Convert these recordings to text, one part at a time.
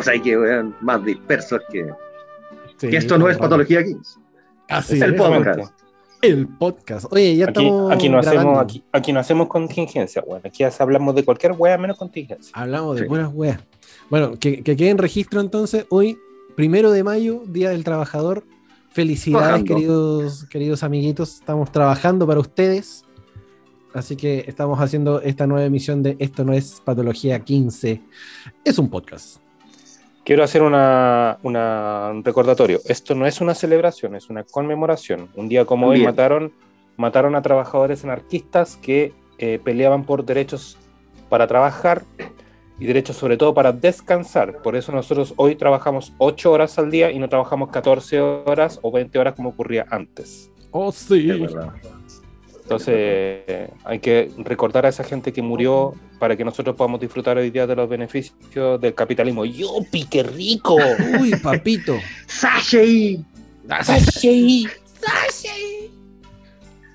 O sea, hay que weón, más dispersos que, Sí, que esto no es patología 15. Así Es el podcast. El podcast. Oye, ya Aquí, estamos aquí, no hacemos, aquí, aquí no hacemos contingencia, bueno. Aquí hablamos de cualquier wea menos contingencia. Hablamos de Sí. puras weas. Bueno, que, que quede en registro entonces, hoy, primero de mayo, Día del Trabajador. Felicidades, queridos, queridos amiguitos. Estamos trabajando para ustedes. Así que estamos haciendo esta nueva emisión de Esto no es Patología 15. Es un podcast. Quiero hacer una, una- un recordatorio. Esto no es una celebración, es una conmemoración. Un día como hoy mataron, mataron a trabajadores anarquistas que eh, peleaban por derechos para trabajar y derechos sobre todo para descansar. Por eso nosotros hoy trabajamos 8 horas al día y no trabajamos 14 horas o 20 horas como ocurría antes. Oh, sí. Es verdad. Entonces hay que recordar a esa gente que murió para que nosotros podamos disfrutar hoy día de los beneficios del capitalismo. ¡Yupi, qué rico! Uy, papito. ¡Sashi! ¡Sashi!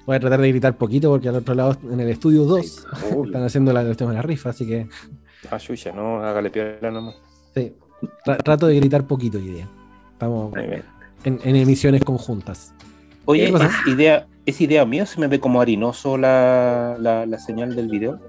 Voy a tratar de gritar poquito porque al otro lado, en el estudio 2, Obvio. están haciendo la, el tema de la rifa, así que Ah, chucha, no, hágale piola nomás. sí. Tra- trato de gritar poquito hoy día. Estamos en, en emisiones conjuntas. Oye, ¿Qué cosa? ¿es idea, ¿es idea mía o se me ve como harinoso la, la, la señal del video?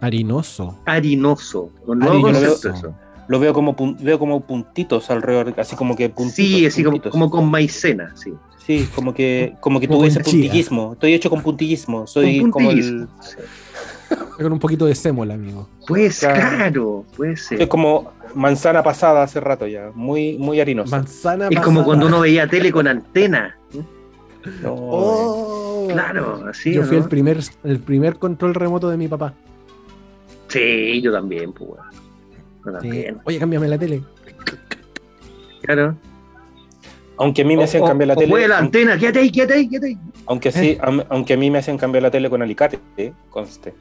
Harinoso. Harinoso. Nuevo Harinoso. concepto eso. Lo veo como, veo como puntitos alrededor, así como que puntitos. Sí, así como, puntitos. como con maicena, sí. Sí, como que, como que Como con chía. puntillismo. Estoy hecho con puntillismo. Soy Con como el. Sí. Con un poquito de sémola, amigo. Pues Claro. claro, puede ser. soy como manzana pasada hace rato ya. Muy, muy harinoso. Manzana Es como cuando uno veía tele con antena. No, Oh. Claro, así. Yo fui ¿no? el primer, el primer control remoto de mi papá. Sí, yo también, pues. Yo Sí. también. Oye, cámbiame la tele. Claro. Aunque a mí me hacían cambiar la o tele. la antena, quédate ahí, quédate ahí, quédate ahí. Aunque sí, am- aunque a mí me hacían cambiar la tele con alicate, ¿eh? conste.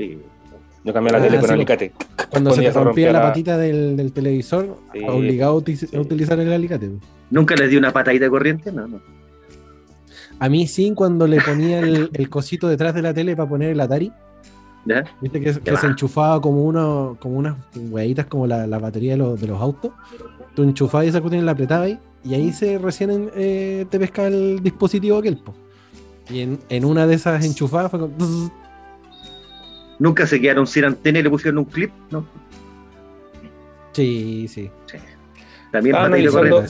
Yo cambié la Ah, tele con sí, alicate. Cuando se te rompía la la- patita del, del televisor, Sí, obligado a uti- sí. a utilizar el alicate. ¿Nunca les di una patadita de corriente? No, no. A mí sí, cuando le ponía el, el cosito detrás de la tele para poner el Atari, ¿Ya? viste que, se enchufaba como, uno, como unas hueaditas como la, la batería de los, de los autos. Tú enchufabas esa cuestión y la apretabas ahí, y ahí se recién eh, te pescaba el dispositivo aquel. po. Y en, en una de esas enchufadas fue como... ¿Nunca se quedaron sin antena y le pusieron un clip? No. Sí, sí. También Ah, analizando-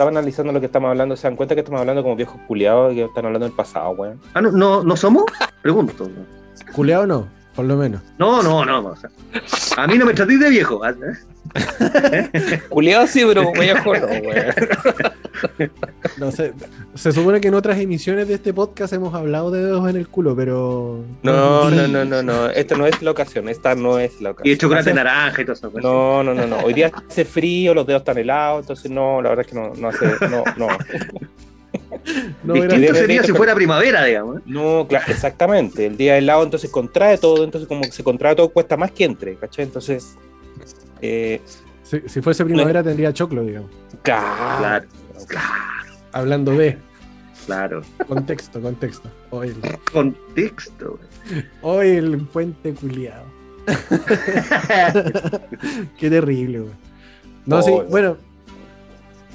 corriente. Estaba analizando lo que estamos hablando. ¿Se dan cuenta que estamos hablando como viejos culiados que están hablando del pasado, weón? Ah, no, no, ¿no somos? Pregunto. Culeado no, por lo menos. No, no, no. o sea, a mí no me tratéis de viejo. Culiado sí, pero viejo no, weón. No sé, se supone que en otras emisiones de este podcast hemos hablado de dedos en el culo, pero. No, no, no, no, no. Esta no es la ocasión. Esta no es la Y ocasión. de chocolate naranja y todo eso. pues, No, no, no, no. Hoy día hace frío, los dedos están helados, entonces no, la verdad es que no, no hace, no, no. No, Distinto era- sería si fuera primavera, digamos. ¿eh? No, claro, exactamente. El día helado entonces contrae todo, entonces como que se contrae todo cuesta más que entre, ¿cachai? Entonces, eh, si, si fuese primavera tendría choclo, digamos. claro. Claro, Hablando de claro. contexto, contexto. Hoy el, Contexto. hoy el puente culiado. Qué terrible, güey. No, Oh, sí, no. bueno.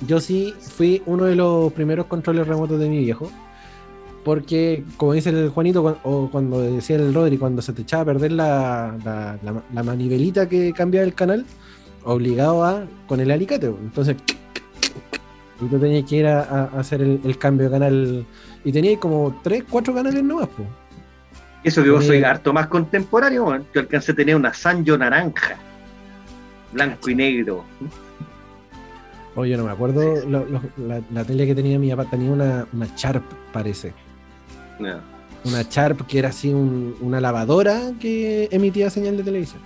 Yo sí fui uno de los primeros controles remotos de mi viejo. Porque, como dice el Juanito, o cuando decía el Rodri, cuando se te echaba a perder la, la, la- la manivelita que cambiaba el canal, obligado a con el alicate. Entonces, y tú tenías que ir a, hacer el, el cambio de canal. Y tenías como 3, 4 canales nomás, pues. Eso que vos Sí. soy harto más contemporáneo, man. Yo alcancé a tener una Sanyo naranja. Blanco y negro. Oye, yo no me acuerdo lo- lo- la, la tele que tenía mi papá, tenía una, una Sharp, parece. No. Una Sharp que era así un- una lavadora que emitía señal de televisión.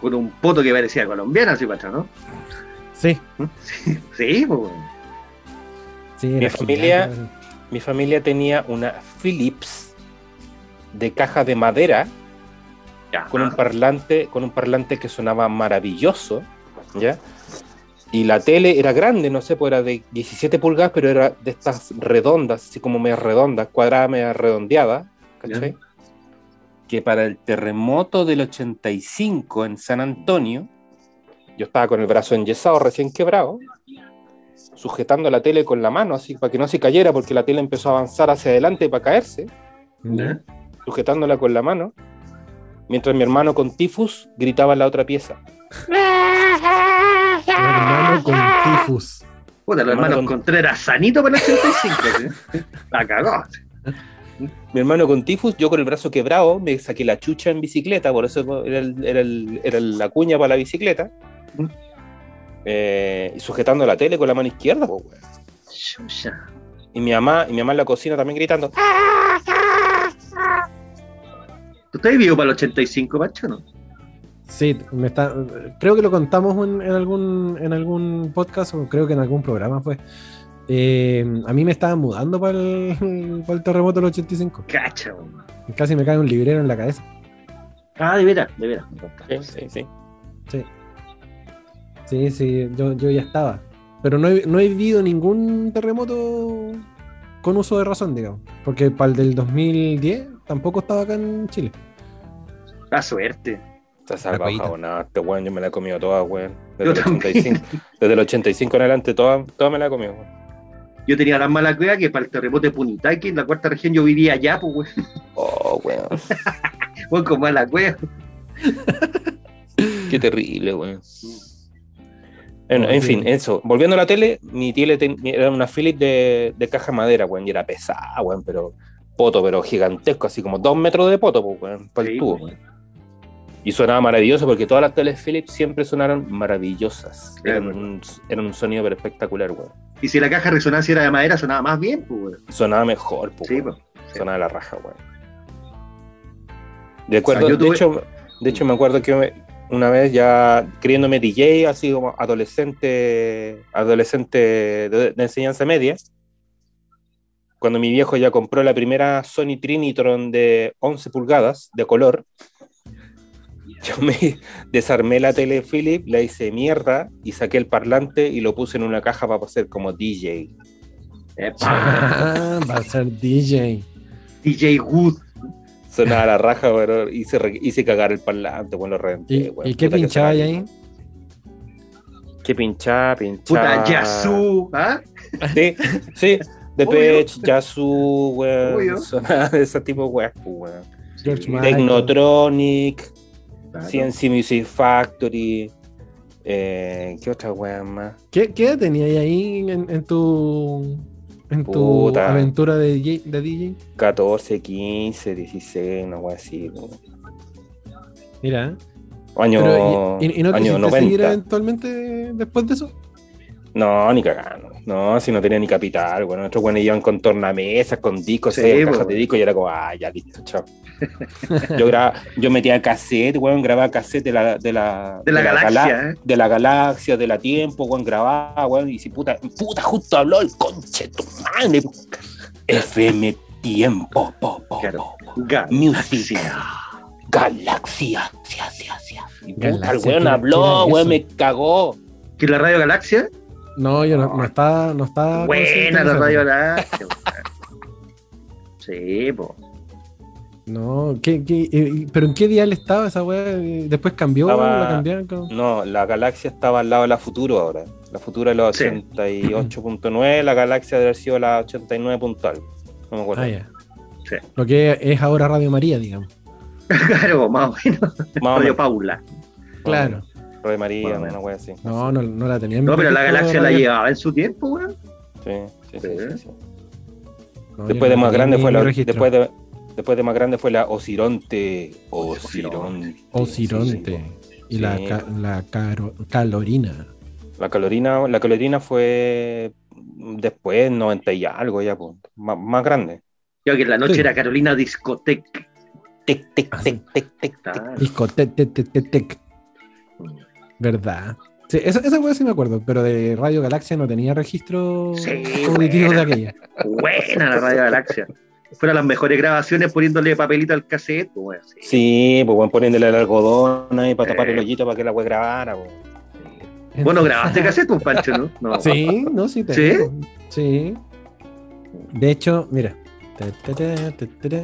Con un poto que parecía colombiana, así para ¿no? Sí, Sí, pues. bueno. sí. Mi familia- gigante, Mi familia tenía una Philips de caja de madera Ya. con un parlante, con un parlante que sonaba maravilloso, ¿ya? Y la tele era grande, no sé, pues era de 17 pulgadas, pero era de estas redondas, así como media redondas, cuadrada, media redondeada, ¿cachai? Que para el terremoto del 85 en San Antonio, Yo estaba con el brazo enyesado, recién quebrado, sujetando la tele con la mano, así para que no se cayera, porque la tele empezó a avanzar hacia adelante para caerse, ¿Ya? sujetándola con la mano, mientras mi hermano con tifus gritaba en la otra pieza. Hermano con tifus. Puta, los Hermano hermanos con- Contreras sanito para el 85. ¿sí? La cagó. Mi hermano con tifus, yo con el brazo quebrado, me saqué la chucha en bicicleta, por eso era, el- era el- era la cuña para la bicicleta. Mm. Eh, y sujetando la tele con la mano izquierda, pues, weón. Chucha. Y mi mamá, y mi mamá en la cocina también gritando. ¿Tú estás vivo para el 85, Pacho, no? Sí, me está, creo que lo contamos en, en algún, en algún podcast o creo que en algún programa fue. Eh, a mí me estaban mudando para el, para el terremoto del 85. Cacha, weón. Casi me cae un librero en la cabeza. Ah, de veras, de veras. Sí, sí, sí. Sí. Sí, sí, yo, yo ya estaba. Pero no he, no he vivido ningún terremoto con uso de razón, digamos. Porque para el del 2010 tampoco estaba acá en Chile. La suerte. Ha salvado jabonada, este weón, yo me la he comido toda, weón. Yo Desde, el también. 85, desde el 85 en adelante, toda, toda me la he comido, weón. Yo tenía la mala cueva que para el terremoto de Punitaqui, en la cuarta región, yo vivía allá, pues, weón. Oh, weón. Weón, con mala cueva. Qué terrible, weón. En, No, en fin, eso. Volviendo a la tele, mi tele ten- era una Philips de, de caja de madera, weón, y era pesada, weón, pero poto, pero gigantesco, así como dos metros de poto, pues, weón, para el Sí, tubo, pues. weón. Y sonaba maravilloso porque todas las teles Philips siempre sonaron maravillosas. Eran, Claro. un, eran un sonido espectacular, weón. Y si la caja de resonancia era de madera, sonaba más bien, pues, weón. Sonaba mejor, pues, Sí, weón. pues. Sonaba la raja, weón. De acuerdo, de, hecho, de hecho, me acuerdo que una vez ya creyéndome DJ, así como adolescente, adolescente de, de enseñanza media, cuando mi viejo ya compró la primera Sony Trinitron de 11 pulgadas de color, yo me desarmé la tele Philip, la hice mierda y saqué el parlante y lo puse en una caja para hacer como DJ. Epa, Ah, va a ser DJ. DJ Wood. Sonaba la raja, pero hice, hice cagar el parlante, bueno, lo reventé, ¿Y, weón. y qué pinchaba ahí? ¿Qué pinchaba? Pinchaba. Puta, Yasu. ¿Ah? Sí, sí. De. Pech, Yasu, weón. Sonaba de ese tipo pues, weón. George Sí. Michael. Technotronic, Claro. CNC Music Factory. Eh, ¿Qué otra wea más? ¿Qué, qué tenías ahí en, en tu, en tu Puta. aventura de DJ, de DJ? 14, 15, 16, una wea así. weón. Mira. Año, Pero, ¿y, y- y no año quisiste seguir 90. eventualmente después de eso? No, ni cagando. No, si no tenía ni capital. Bueno, otros buenos iban con tornamesas, con discos, Sí, seis po. cajas de discos y era como, ah, ya listo, chao. yo, graba, yo metía cassette, weón, grababa cassette de la, de la, De la gala- galaxia, ¿eh? de la galaxia, de la tiempo, weón, grababa, weón, y si puta, puta, justo habló el conche tu madre. FM Tiempo, po, po, Claro. po, po. Galaxia. Music. Galaxia. Y puta, el weón ¿qué- habló, weón, me cagó. ¿Que la radio Galaxia? No, yo no, no estaba, no estaba consciente Buena de la radio Galaxia. weón. Sí, po. No, ¿qué, qué, eh, pero en qué dial estaba esa weá? Después cambió, Estaba- la cambiaron. No, la galaxia estaba al lado de la Futuro ahora. La Futuro es la Sí. 88.9, la galaxia debe haber sido la 89 puntual. No me acuerdo. Ah, ya. Sí. Lo que es ahora Radio María, digamos. claro, más o menos. Más Radio menos. Paula. Claro. Radio María, Más o menos. una wea así. No, no, no la tenía. en No, pero la Galaxia la llevaba en su tiempo, weón. Sí, sí, sí, sí, sí. No, yo Después de más grande fue la. Después de, después de más grande fue la Osironte. Osironte. Osironte. Y la, la caro- calorina. La calorina, la calorina fue después, 90 y algo ya, pues, más, más grande. Yo que en la noche Sí. era Carolina Discotec. Tic, tic, Ah, tic, tic, tic, tic. Claro. Disco, te, te, te, te, tec. ¿Verdad? Sí, esa, esa weá sí me acuerdo, pero de Radio Galaxia no tenía registro Sí, auditivo buena. de aquella. Buena la radio Galaxia. Fueron las mejores grabaciones poniéndole papelito al cassette, pues. Sí. Sí, pues bueno, poniéndole el algodón ahí para Eh. tapar el hoyito para que la wea grabara. pues. Bueno, grabaste cassette, un Pancho, ¿no? no. Sí, no, sí, ¿Sí? tengo. Sí. De hecho, mira. Ta, ta, ta, ta, ta, ta.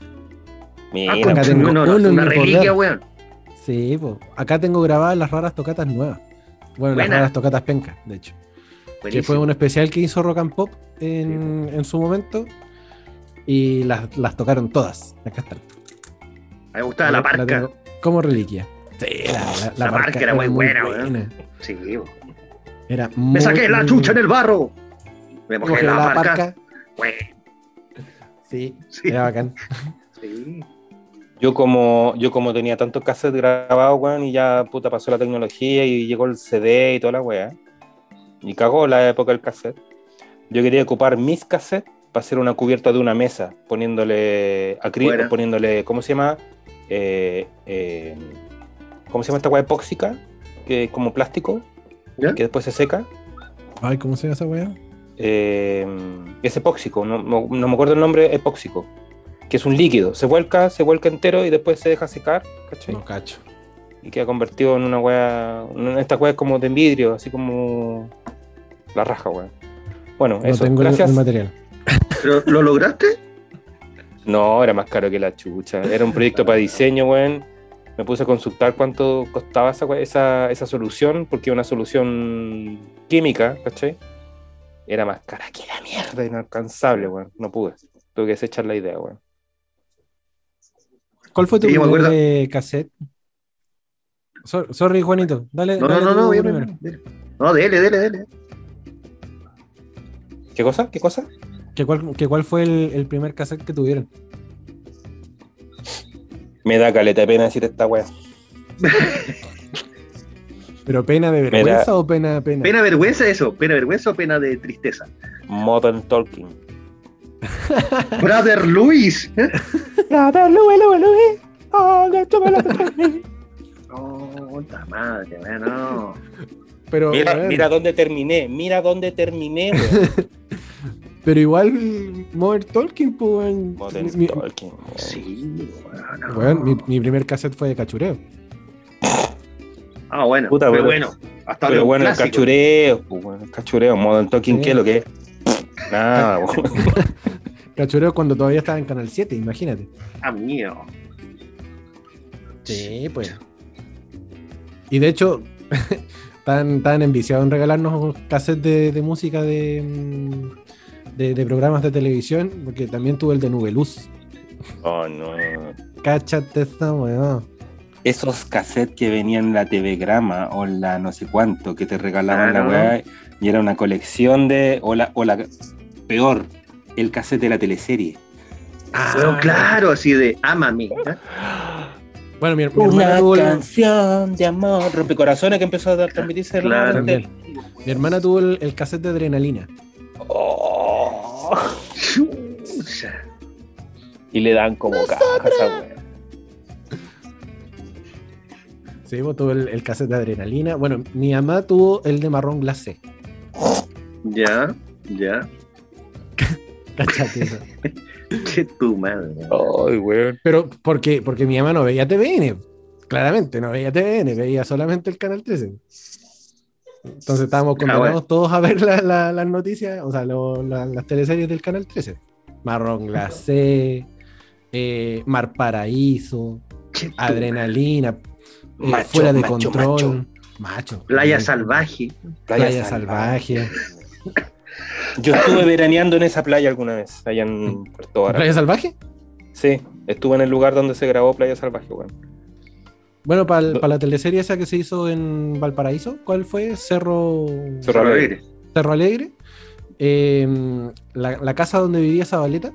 Ah, Mira, acá tengo no, no, uno en una reliquia, weón. Sí, po. acá tengo grabadas las raras tocatas nuevas. Bueno, las raras tocatas penca, de hecho. Que fue un especial que hizo Rock and Pop en, en su momento. Y las, las tocaron todas. Acá están. Me gustaba la parca. como reliquia. Sí, la, la, era muy buena, Sí, bo. Era Me muy, saqué la muy chucha en el barro. Me mojé la. Güey, Sí, Sí. era bacán. Sí. Yo como, yo como tenía tantos cassettes grabados, weón, y ya puta pasó la tecnología y llegó el CD y toda la weá. Y cagó la época del cassette. Yo quería ocupar mis cassettes para hacer una cubierta de una mesa, poniéndole acrílico, Buena. poniéndole, ¿cómo se llama? Eh, eh, ¿Cómo se llama esta weá epóxica? Que es como plástico, ¿Ya? que después se seca. Ay, ¿cómo se llama esa weá? Eh, es epóxico, no, no- no me acuerdo el nombre, epóxico. Que es un líquido, se vuelca, se vuelca entero y después se deja secar, ¿cachai? No cacho. y queda convertido en una wea. en Esta wea es como de vidrio, así como. La raja, wea. Bueno, No eso. tengo Gracias. el material. ¿Pero lo lograste? No, era más caro que la chucha. Era un proyecto para diseño, weón. Me puse a consultar cuánto costaba esa, esa, esa solución, porque una solución química, ¿cachai? Era más cara que la mierda, inalcanzable, weón. No pude. Tuve que desechar la idea, weón. ¿Cuál fue tu Sí, me primer cassette? So- sorry, Juanito. Dale, No, no, dale no, no, primero. No, dele, dele, dele. ¿Qué cosa? ¿Qué cosa? ¿Que cuál, que cuál fue el, el primer cassette que tuvieron? Me da caleta de pena decir esta wea. ¿Pero pena de vergüenza da- o pena pena? ¿Pena vergüenza eso? ¿Pena vergüenza o pena de tristeza? Modern Talking. Brother Luis. ¿eh? No, puta madre, no. Pero, Mira, mira dónde terminé, mira dónde terminé, pero igual Modern Talking, pues. Modern Mi- Talking. weón. Sí, weón, no. weón, mi, mi primer cassette fue de cachureo. Ah, bueno. Puta, pero bueno. Hasta Pero bueno, el clásico. cachureo, pues, el cachureo, Modern Talking, Sí. ¿qué es lo que es? Nada, weón. Cachureo cuando todavía estaba en Canal 7, imagínate. Ah, mío. Sí, pues. Y de hecho, tan, tan enviciado en regalarnos cassettes de, de música de, mm, de, de programas de televisión, porque también tuve el de Nubeluz. Oh, no. Cáchate esta weón. Esos cassettes que venían en la TV Grama o en la no sé cuánto, que te regalaban Claro. la weá, y era una colección de. O la, o la peor, el cassette de la teleserie. Weón, claro, así de ámame. ¿eh? Bueno, mi, mi hermana tuvo el, canción de amor. Rompecorazones que empezó a transmitirse Claro. mi hermana tuvo el, el cassette de adrenalina. Oh. Y le dan como caja a esa weá. Sí, tuvo el, el cassette de adrenalina. Bueno, mi mamá tuvo el de marrón glacé. Ya, ya. Cáchate eso. Che tu madre. Ay, weón. Pero porque, porque mi mamá no veía TVN. Claramente, no veía TVN, veía solamente el canal 13. Entonces estábamos Ah, condenados bueno. todos a ver la- la- las noticias, o sea, lo- la- las teleseries del canal 13. Marrón glacé, eh, Mar Paraíso, Che Adrenalina, eh, Macho, Fuera de macho, Control, macho. Playa salvaje. Playa, Salvaje. Yo estuve veraneando en esa playa alguna vez, allá en Puerto Vara. ¿Playa Salvaje? Sí, estuve en el lugar donde se grabó Playa Salvaje, weón. Bueno, para la teleserie esa que se hizo en Valparaíso, ¿cuál fue? Cerro, Cerro Alegre. Cerro Alegre. Eh, la, la casa donde vivía Zabaleta,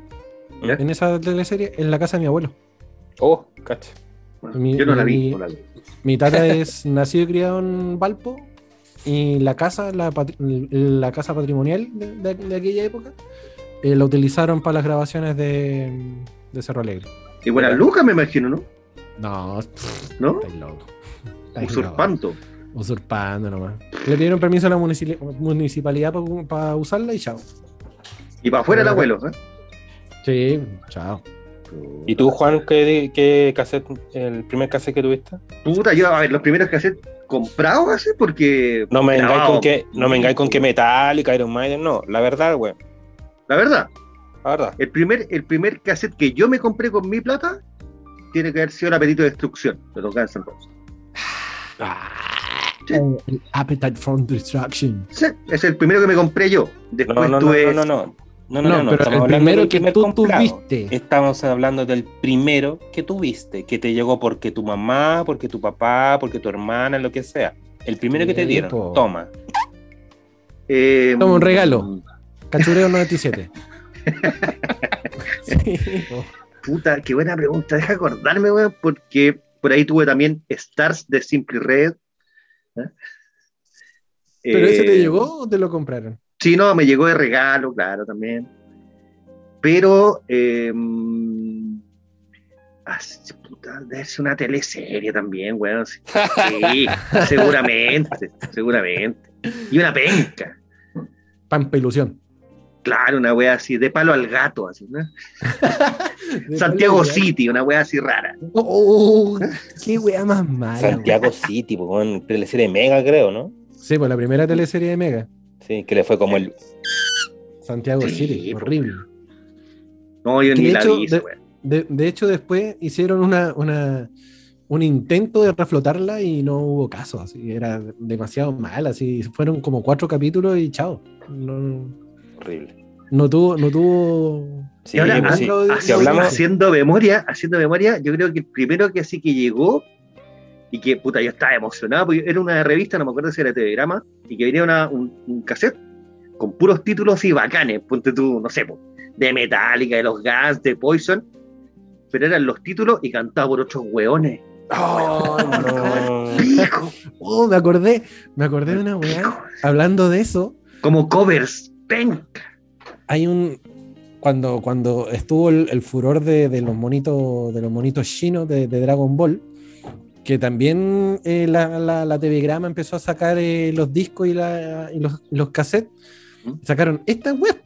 ¿Ya? en esa teleserie, es la casa de mi abuelo. Oh, cacha. Bueno, Mi- yo no la vi. mi- no la vi. Mi tata es nacido y criado en Valpo y la casa, la, patri- la casa patrimonial de, de- de aquella época, eh, la utilizaron para las grabaciones de, de Cerro Alegre. Y buenas lucas, me imagino, ¿no? No, ¿No? estáis loco. Estáis Usurpando. loco. Usurpando nomás. Le pidieron permiso a la munici- municipalidad para usarla y chao. Y para afuera el abuelo. ¿eh? Sí, chao. ¿Y tú, Juan, qué, qué cassette, el primer cassette que tuviste? Puta, yo, a ver, los primeros cassettes comprados así porque. No me vengáis grabado. con que, no me vengáis con que Metallica, Iron Maiden, no. La verdad, weón. La verdad, La verdad. el primer, el primer cassette que yo me compré con mi plata tiene que haber sido el apetito de destrucción de los Guns N' Roses. Sí. El Appetite for Destruction. Sí, es el primero que me compré yo. Después no, no, tuve. no, no, no. No, no, No, no, no, pero estamos el primero que primer tú comprado. tuviste. Estamos hablando del primero que tuviste, que te llegó porque tu mamá, porque tu papá, porque tu hermana, lo que sea. El primero que te dieron, po. toma. eh, Toma un regalo. Cachureo 97. Sí. Puta, qué buena pregunta. Deja acordarme, weón, porque por ahí tuve también Stars de Simply Red. ¿eh? ¿Pero ese te Eh, llegó o te lo compraron? Sí, no, me llegó de regalo, claro, también. Pero, eh, ah, sí, puta, debe ser una teleserie también, weón. Sí, Sí, seguramente, seguramente. Y una penca. Pampa Ilusión. Claro, una wea así, de palo al gato, así, ¿no? Santiago City, una wea así rara. Oh, qué wea más mala. Santiago City, pues, con teleserie Mega, creo, ¿no? Sí, pues la primera teleserie de Mega. Sí, que le fue como el. Santiago Sí, City, po. horrible. No, yo Que ni de la hecho, vi, de- wea. De, de hecho, después hicieron una, una- un intento de reflotarla y no hubo caso. Así, era demasiado mal. Así, fueron como cuatro capítulos y chao. No, Horrible. no tuvo, no tuvo. Sí, Y ahora, pues, sí. hablamos- haciendo memoria, haciendo memoria, yo creo que el primero que así que llegó y que puta yo estaba emocionado, porque era una revista, no me acuerdo si era Telegrama, y que venía una- un, un cassette con puros títulos y bacanes, ponte tú, no sé, de Metallica, de los Gas, de Poison, pero eran los títulos y cantaba por otros hueones. Oh, no. Oh, me acordé, me acordé de una weá. Hablando de eso, como covers, penca. hay un. Cuando, cuando estuvo el, el furor de, de los monitos de los monitos chinos de, de Dragon Ball, que también eh, la, la, la TV Grama empezó a sacar eh, los discos y, la, y los, los cassettes, ¿Mm? sacaron estas web.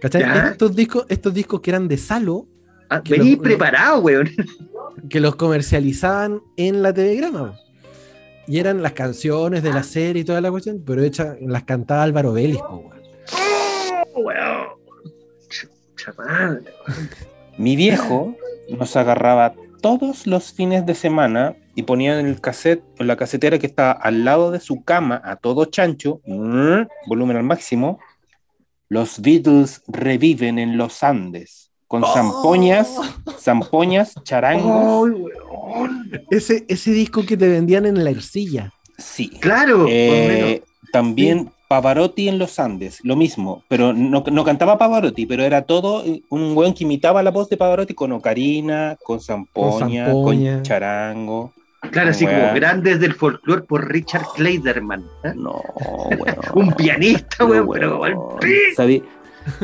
¿Cachai? Ya. Estos discos, estos discos que eran de Salo, Ah, Que Vení lo- preparado, weón. que los comercializaban en la TV Grama. Y eran las canciones de la serie y toda la cuestión, pero hechas, las cantaba Álvaro Vélez, weón. Weón. Chucha madre. Mi viejo nos agarraba todos los fines de semana y ponía en el cassette, en la casetera que estaba al lado de su cama, a todo chancho, mm, volumen al máximo. Los Beatles reviven en los Andes, con zampoñas, zampoñas, charangos. Ese, ese disco que te vendían en la ercilla. Sí. Claro, Eh, también Pavarotti en los Andes, lo mismo, pero no, no cantaba Pavarotti, pero era todo un weón que imitaba la voz de Pavarotti con ocarina, con zampoña, con, charango. Claro, así weón. como grandes del folclore por Richard Kleiderman. ¿eh? No, weón. Un pianista, weón, pero weón. Sabí-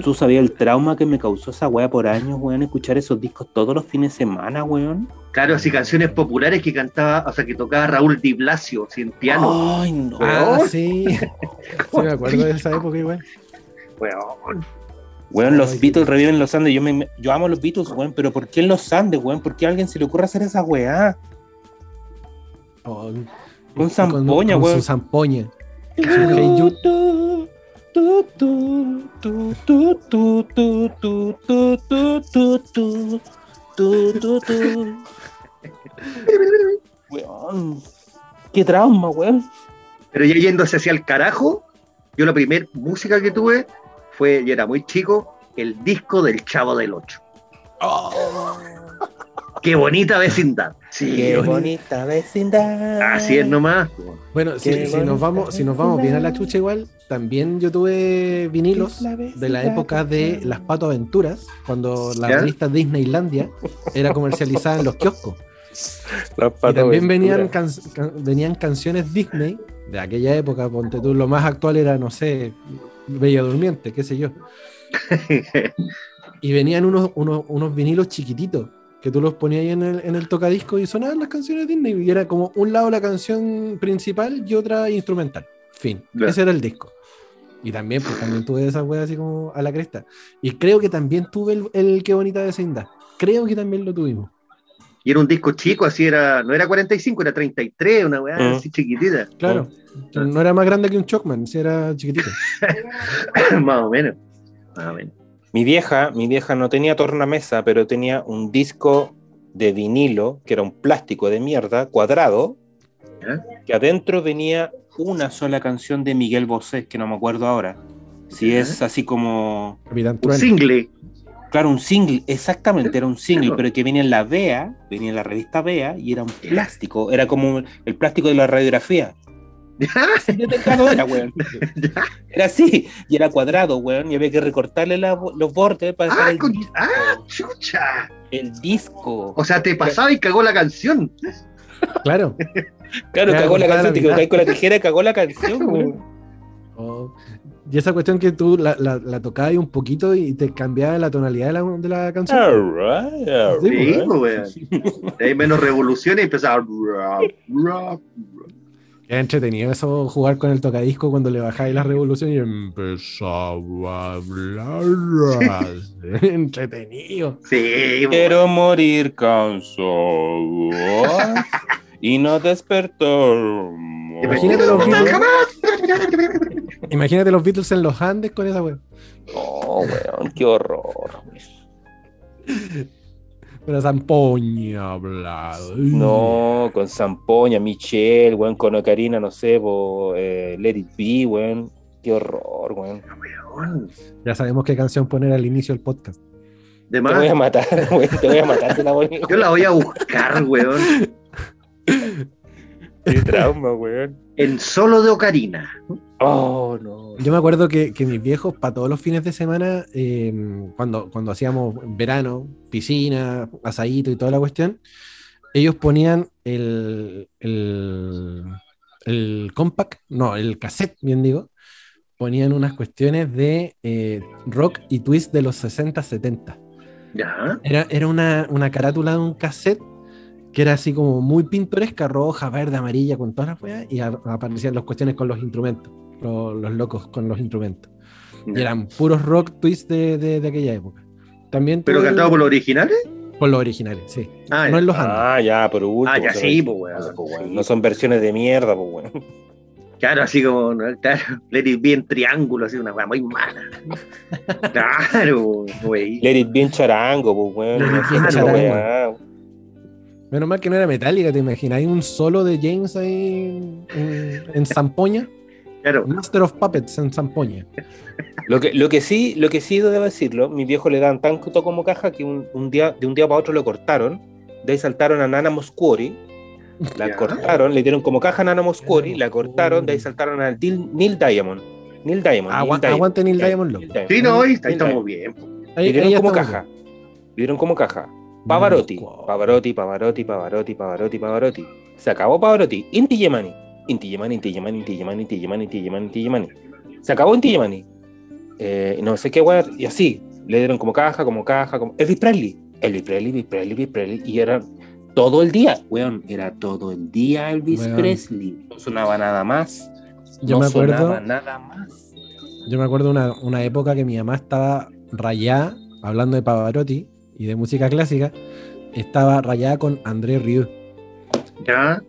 ¿Tú sabías el trauma que me causó esa weá por años, weón? Escuchar esos discos todos los fines de semana, weón. Claro, así canciones populares que cantaba, o sea, que tocaba Raúl Di Blasio, sin piano. Ay, no. Ah, sí. Sí, me acuerdo de esa época igual. Weón. Weón, los Ay, Beatles reviven los Andes. Yo, me, yo amo los Beatles, weón, pero ¿por qué en los Andes, weón? ¿Por qué a alguien se le ocurre hacer esa weá? Oh, Con zampoña, con weón. su zampoña. Su Hey Weón. Qué trauma, weón. Pero ya yéndose hacia el carajo, yo la primera música que tuve fue, yo era muy chico, el disco del Chavo del Ocho. Oh. Qué bonita vecindad. Sí, Qué bonita vecindad. así es nomás. Bueno, si, nos vamos, si nos vamos bien a la chucha igual, también yo tuve vinilos La de la época de las Pato Aventuras, cuando la ¿Ya? revista Disneylandia era comercializada en los kioscos. Las Y también venían, aventuras. can- can- venían canciones Disney de aquella época, ponte tú, lo más actual era, no sé, Bella Durmiente, qué sé yo. Y venían unos, unos, unos vinilos chiquititos que tú los ponías ahí en el, en el tocadisco y sonaban las canciones Disney. Y era como un lado la canción principal y otra instrumental. Fin. Ese era el disco. Y también, pues también tuve esas weas así como a la cresta. Y creo que también tuve el, el Qué bonita vecindad. Creo que también lo tuvimos. Y era un disco chico, así era, no era 45, era 33, una weá Mm. así chiquitita. Claro. No era más grande que un Chocman, sí era chiquitito. más o menos. Más o menos. Mi vieja, mi vieja no tenía tornamesa, pero tenía un disco de vinilo, que era un plástico de mierda, cuadrado, ¿Ya? que adentro venía una sola canción de Miguel Bosé, que no me acuerdo ahora. Si es así como, Un single. claro, un single, exactamente, era un single, Claro. pero que venía en la Bea, venía en la revista Bea, y era un plástico, era como el plástico de la radiografía. era, weón. ¿Ya? Era así, y era cuadrado, weón, y había que recortarle la- los bordes para dejar Ah, el, con- disco, ah, chucha. el disco. O sea, te pasaba y cagó la canción. Claro. Claro, cagó la canción, te con la tijera, cagó la canción, weón. Oh, Y esa cuestión que tú la, la, la tocabas un poquito y te cambiaba la tonalidad de la, de la canción. Sí, Sí, pues, weón. Hay menos revoluciones y empezaba. Era entretenido eso, jugar con el tocadisco cuando le bajáis la revolución y empezaba a hablar. entretenido. Sí. Quiero morir cansado y no despertar. Imagínate los ¡No, Beatles. Imagínate los Beatles en los Andes con esa wea. Oh, weón, qué horror. Esa zampoña hablado. No, con Zampoña, Michelle, weón, con Ocarina, no sé, po, eh, Let It Be, weón. Qué horror, weón. Ya sabemos qué canción poner al inicio del podcast. De Te voy a matar, weón, te voy a matar la weón. yo la voy a buscar, weón. Qué trauma, weón. En solo de Ocarina. Oh, no. Yo me acuerdo que, que mis viejos, para todos los fines de semana, eh, cuando, cuando hacíamos verano, piscina, asadito y toda la cuestión, ellos ponían el, el, el compact, no, el cassette, bien digo, ponían unas cuestiones de eh, rock y twist de los 60-70. Ya. Era, era una, una carátula de un cassette que era así como muy pintoresca, roja, verde, amarilla, con todas las weas, y a- aparecían las cuestiones con los instrumentos, los, los locos con los instrumentos. Y eran puros rock twist de, de- de aquella época. También ¿Pero cantado por los originales? por los originales, sí. Ah, no en los Andes. Ah, ya, pero último. Ah, ya sí, pues. Ah, pues. Sí. No son versiones de mierda, pues, weón. Claro, así como, ¿no? claro, Let It Be en triángulo, así una weá muy mala. Claro, güey. Let it be en charango, pues, weón. Let it be en Esa charango. Menos mal que no era metálica, ¿te imaginas? un solo de James ahí en, en Zampoña. Claro. Master of Puppets en Zampoña. Lo que, lo que sí, lo que sí debo decirlo, mis viejos le dan tanto como caja que un, un día, de un día para otro lo cortaron. De ahí saltaron a Nana Moscuri, la Ya. cortaron, le dieron como caja a Nana Moscuri, Nana la cortaron, de ahí saltaron a Neil Diamond. Neil Diamond. Agua- Neil Diamond. aguante Neil Diamond, loco. Diamond. Sí, no, ahí, ahí Neil estamos bien. Ahí- Le dieron ahí como caja. bien. Le dieron como caja. Pavarotti, Wow. Pavarotti, Pavarotti, Pavarotti, Pavarotti, Pavarotti. Se acabó Pavarotti. Inti Yemani. Inti Yemani, Inti Yemani, Inti Yemani, Inti Yemani, Inti Yemani, Inti Yemani. Se acabó Inti Yemani. Eh, no sé qué weá, y así. Le dieron como caja, como caja, como. Elvis Presley. Elvis Presley, Elvis Presley, Elvis Presley. Y era todo el día, weón. Era todo el día Elvis Weón. Presley. No sonaba nada más. Yo no me acuerdo, sonaba nada más. yo me acuerdo una, una época que mi mamá estaba rayada, hablando de Pavarotti y de música clásica, estaba rayada con André Rieu. Ya.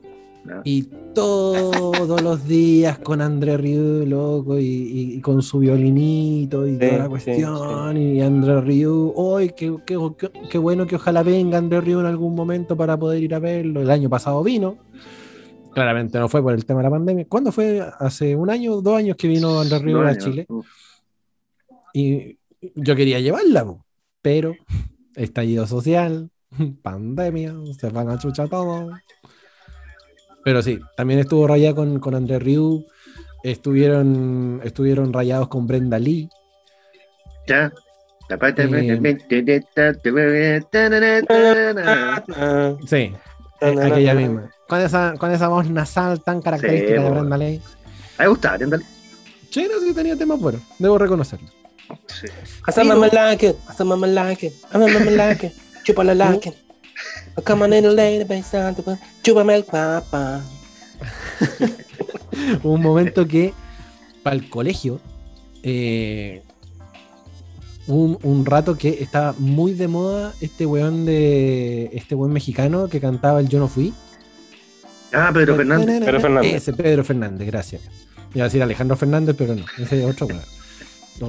Y todos los días con André Rieu, loco, y, con su violinito y Sí, toda la sí, cuestión. Y André Rieu, ¡ay, qué, qué- qué- qué bueno que ojalá venga André Rieu en algún momento para poder ir a verlo! El año pasado vino. Claramente no fue por el tema de la pandemia. ¿Cuándo fue? ¿Hace un año, dos años que vino André Rieu a. Chile? Y yo quería llevarla, pero estallido social, pandemia, se van a chuchar todo. Pero sí, también estuvo rayada con, con André Rieu, estuvieron, estuvieron rayados con Brenda Lee. Ya. La parte Ah, Sí, aquella misma. Con esa, con esa voz nasal tan característica de. Brenda Lee. ¿Te gusta? Ándale. Sí, no, sí tenía temas buenos, debo reconocerlo. Sí. Hasta mamá like it, hasta mamá like it, hasta mamá like it, chúpala like it. Come on little lady, baby, chúpame el papá. Hubo un momento que para el colegio eh, hubo un, un rato que estaba muy de moda este weón de este weón mexicano que cantaba el Yo no fui. Ah, Pedro Fernández. Pedro Fernández. Ese Pedro Fernández, gracias. Iba a decir Alejandro Fernández, pero no, ese es otro weón.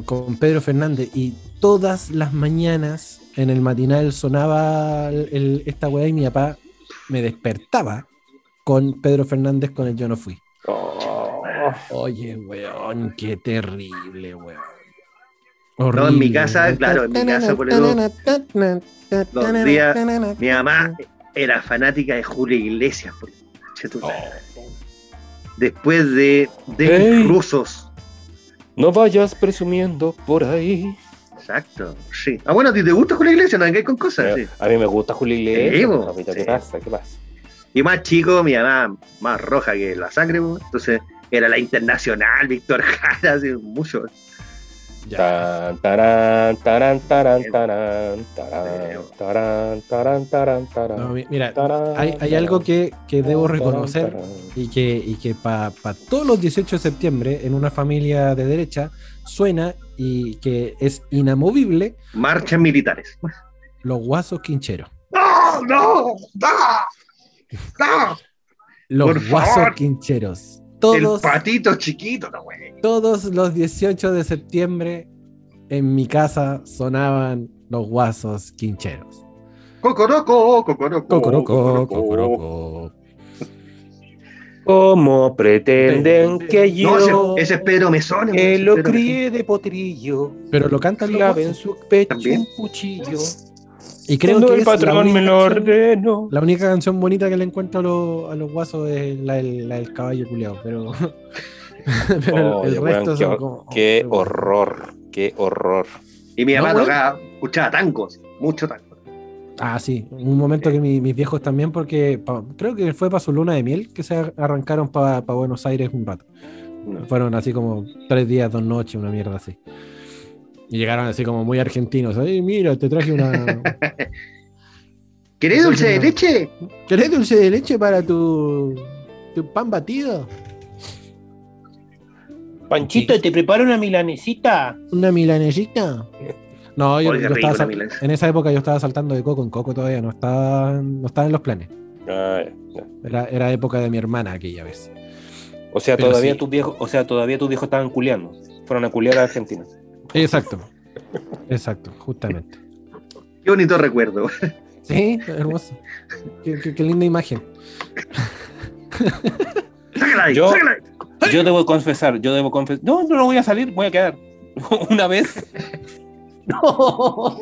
Con Pedro Fernández y todas las mañanas en el matinal sonaba el- el- esta weá y mi papá me despertaba con Pedro Fernández con el Yo no fui. Oh, Oye, weón, qué terrible, weón. No, en mi casa, claro, en mi casa, por eso, los días, mi mamá era fanática de Julio Iglesias. por- madre. Después de, de Ey. rusos. No vayas presumiendo por ahí. Exacto, sí. Ah, bueno, ¿a ti te gusta Julio Iglesias? No vengáis con cosas, sí. A mí me gusta Julio Iglesias. Sí, bo. papito, ¿Qué pasa? ¿Qué pasa? Y más chico, mi mamá más roja que la sangre, entonces era la internacional, Víctor Jara, así, mucho. Tan, tarán, tarán, tarán, tarán, tarán, tarán, tarán, tarán, tarán, No, mira, tarán, hay, hay algo que, que debo reconocer tarán. y que, y que para todos los 18 de septiembre en una familia de derecha suena y que es inamovible Marchas militares. los guasos quincheros. ¡No! ¡No! ¡No! ¡No! Los Por guasos favor. Quincheros. El Todos, patito chiquito, no, güey. todos los 18 de septiembre en mi casa sonaban los guasos quincheros. Cocoroco, cocoroco. Cocoroco, cocoroco. ¿Cómo pretenden que yo No, ese, ese es Pedro Mesón. que ese lo crié de potrillo? Pero lo cantan los en su pecho También. un cuchillo. Y creo Cuando que el es la patrón única me lo. La única canción bonita que le encuentro a, los- a los guasos es la, del- la del caballo culiado, pero, pero el- resto qué, son como. qué oh, qué horror, qué horror. Y mi No, mamá güey. tocaba, escuchaba tangos, mucho tango. Ah, sí, un momento que mi- mis viejos también, porque pa- creo que fue para su luna de miel que se arrancaron para Buenos Aires un rato. Fueron así como tres días, dos noches, una mierda así. Y llegaron así como muy argentinos. Ay, mira, te traje una. ¿Querés dulce de leche? ¿Querés dulce de leche para tu, tu pan batido? Panchito, ¿te preparo una milanesita? ¿Una milanesita? No, yo, yo rico estaba en esa época yo estaba saltando de coco en coco todavía, no estaba, no estaba en los planes. Ah. Era, era época de mi hermana aquella vez. O sea, Pero todavía sí. tus viejos, o sea, todavía tus viejos estaban culeando. Fueron a culear a Argentina. Exacto. Exacto, justamente. Qué bonito recuerdo. Sí, hermoso. Qué, qué- qué linda imagen. Yo-. Yo debo confesar, yo debo confesar. No, no, no voy a salir, voy a quedar. Una vez, No,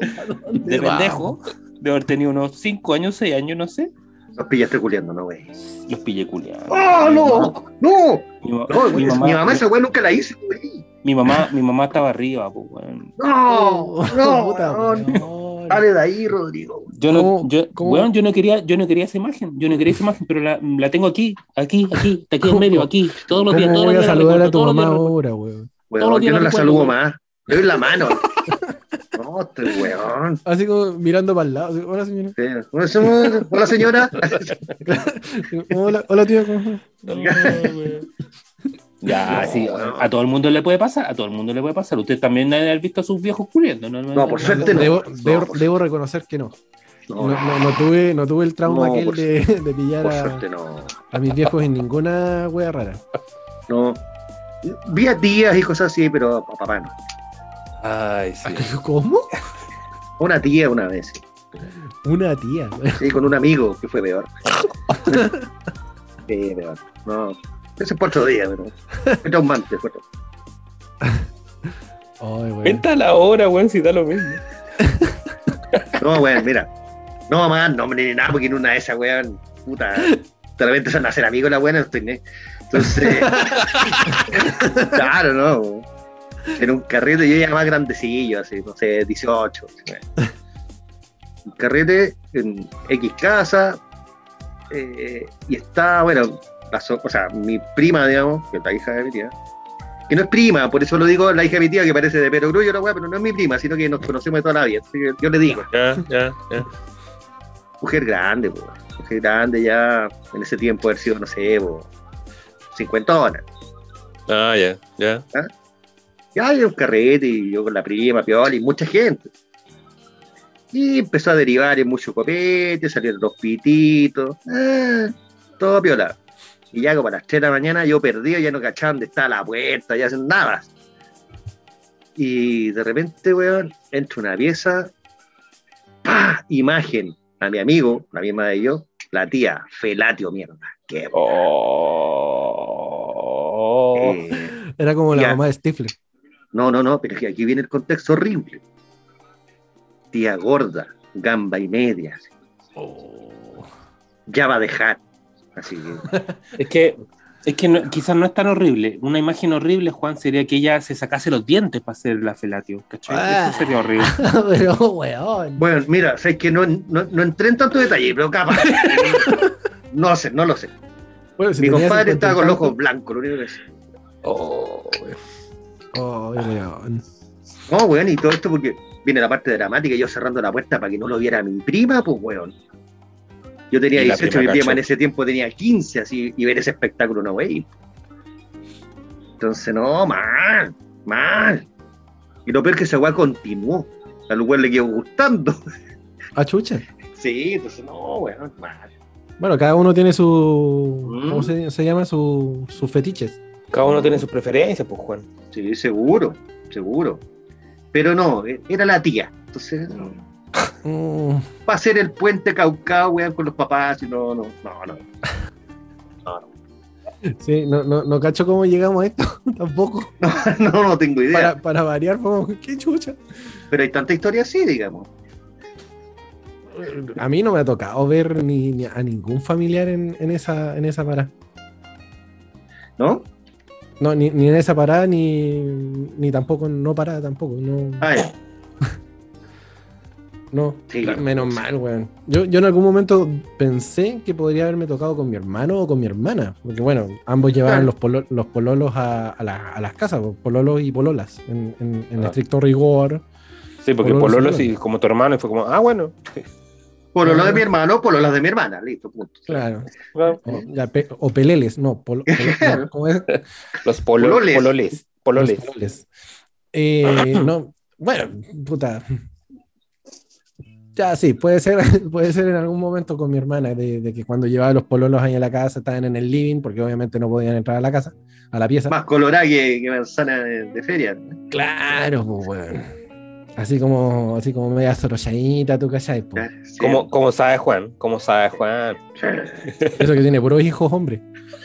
de pendejo, de haber tenido unos 5 años, 6 años, no sé, Nos pillaste culiando, no, güey. los pillé culeando. ¡Oh, no! ¡No! Mi, ma- No, mi mi mamá, mamá, esa güey nunca la hice, güey. mi mamá, mi mamá estaba arriba, pues, weón. No, no, Puta, weón. Dale de ahí, Rodrigo. Yo no, ¿Cómo- yo, cómo? weón, yo no quería, yo no quería esa imagen, yo no quería esa imagen, pero la, la tengo aquí, aquí, aquí, aquí en ¿Cómo- medio, aquí, todos los días, ¿Cómo todos voy los a días la saludar recuerdo, a tu todos los días mamá ahora, weón? Los yo no la saludo más. Le doy la mano. No, este weón. Así como mirando para el lado. así, Hola, señora. Sí. Hola, señora. Hola, señora. Hola, hola tío. ¿cómo- Ya, No, sí, no. a todo el mundo le puede pasar, a todo el mundo le puede pasar. Usted también debe haber visto a sus viejos culiando, ¿no? No, por suerte no. Debo, No, debo- por- debo reconocer que no. No, No, no- no tuve, no tuve el trauma No, aquel de, de pillar por a, suerte no. a mis viejos en ninguna wea rara. No. Vi a tías y cosas así, pero a papá no. Ay, sí. ¿Cómo? Una tía una vez. Una tía. Sí, con un amigo, que fue peor. Sí, peor. No. Ese es por otro día, pero. Fue traumante, fue traumante. Ay, weón. Venta la hora, weón, si da lo mismo. No, weón, mira. No, más, no, ni nada, porque en una de esas, weón, puta. De repente se van a hacer amigos la buena, no estoy ni- Entonces. claro, no. weón. En un carrete, yo ya más grandecillo, así, no sé, 18. así, weón. Un carrete en X casa. eh, y está, bueno, la so- o sea, mi prima, digamos, que es la hija de mi tía. Que no es prima, por eso lo digo la hija de mi tía, que parece de Perogrullo, la weá, pero no es mi prima, sino que nos conocemos de toda la vida. Así que yo le digo. Ya, ya, ya. mujer grande, po, mujer grande ya en ese tiempo haber sido, no sé, po, 50 horas. Ah, ya, ya. Ya hay un carrete y yo con la prima, piola y mucha gente. Y empezó a derivar en mucho copete, salieron los pititos, ah, todo piola. Y ya como a las 3 de la mañana yo perdido, ya no cachaba dónde estaba la puerta, ya hacen nada. Y de repente, weón, entro a una pieza, ¡pah! imagen a mi amigo, la misma de yo, La tía, felatio, mierda. Qué Oh. eh, Era como la Ya. mamá de Stifler. No, no, no, pero es que aquí viene el contexto horrible. Tía gorda, gamba y media. así. Ya va a dejar. Así que. Es que, es que no- quizás no es tan horrible. Una imagen horrible, Juan, sería que ella se sacase los dientes para hacer la felatio. ¿cachai? Ah. Eso sería horrible. Pero, weón. Bueno, mira, sé que no, no, no entré en tanto detalle, pero capaz. No sé, no lo sé. Bueno, si Mi compadre 50 y estaba con los ojos blancos, lo único que sé. Oh. Oh, weón. No, weón, y todo esto porque viene la parte dramática y yo cerrando la puerta para que no lo viera mi prima, pues, weón. Yo tenía Y la 18, mi prima en ese tiempo tenía 15, así, y ver ese espectáculo, no, wey. Entonces, no, mal, mal. Y lo peor es que esa weá continuó. Al lugar le quedó gustando. Ah, chucha. Sí, entonces, no, weón, mal. Bueno, cada uno tiene su. Mm. ¿Cómo se, se llama? Su- sus fetiches. Cada uno tiene sus preferencias, pues, Juan. Sí, seguro, seguro. Pero no, e- era la tía. Entonces, no. Mm, va a ser el puente Caucao, weón, con los papás, y no, no, no, no. No, no. sí, no, no, no cacho cómo llegamos a esto tampoco. no, no tengo idea. Para, para variar, como, qué chucha. Pero hay tanta historia así, digamos. A mí no me ha tocado ver ni, ni a ningún familiar en, en esa, en esa parada. ¿No? No, ni, ni en esa parada, ni, ni tampoco, no parada tampoco. No, Ah, ya. no. Sí. menos mal, weón. Yo, yo en algún momento pensé que podría haberme tocado con mi hermano o con mi hermana. Porque bueno, ambos llevaban Claro. los, polo- los pololos a, a la- a las casas, po, pololos y pololas, en, en- en Ah. estricto rigor. Sí, porque Pololo, Pololo, sí, sí, como tu hermano, y fue como, ah, bueno. Por lo Ah. de mi hermano, por lo de mi hermana, listo, punto. Claro. O, ya, pe- o peleles, no. polo- polo- no, ¿cómo es? Los polo- Pololes. pololes. Pololes. Los pololes. Eh, no, bueno, puta. Ya, sí, puede ser, puede ser en algún momento con mi hermana, de, de que cuando llevaba los pololos ahí a la casa, estaban en el living, porque obviamente no podían entrar a la casa, a la pieza. Más colorada que, que manzana de, de feria. Claro, pues, weón. Así como, así como media sorochadita, tú cachai, pues. Sí. Como, como sabe Juan, como sabe Juan. Eso que tiene puros hijos, hombre.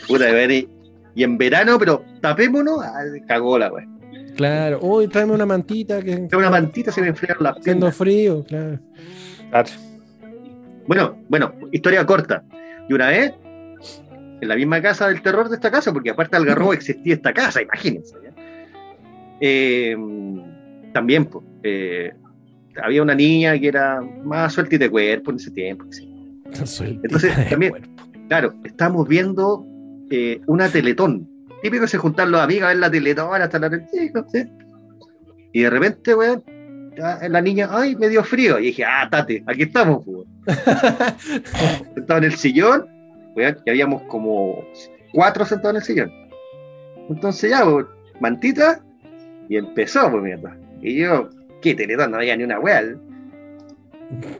Puta, y, y en verano, pero tapémonos, cagó la weón. Claro, uy, tráeme una mantita que una mantita, se me enfriaron las haciendo piernas. frío, claro. Claro. Bueno, bueno, historia corta. Y una vez, en la misma casa del terror de esta casa, porque aparte del Algarrobo existía esta casa, imagínense. ¿ya? Eh, también, pues, eh, había una niña que era más suelta de cuerpo en ese tiempo. sí. Entonces, también- cuerpo. Claro, estábamos viendo eh, una teletón. Típico se juntan los amigos a ver la teletón hasta la ¿sí? Y de repente, weón, la niña, ay, me dio frío. Y dije, ah, tate, aquí estamos, weón. Sentado en el sillón, weón, y habíamos como cuatro sentados en el sillón. Entonces ya, weón, mantita, y empezó, pues, mierda. Y yo, ¿qué teletón? No había ni una weón.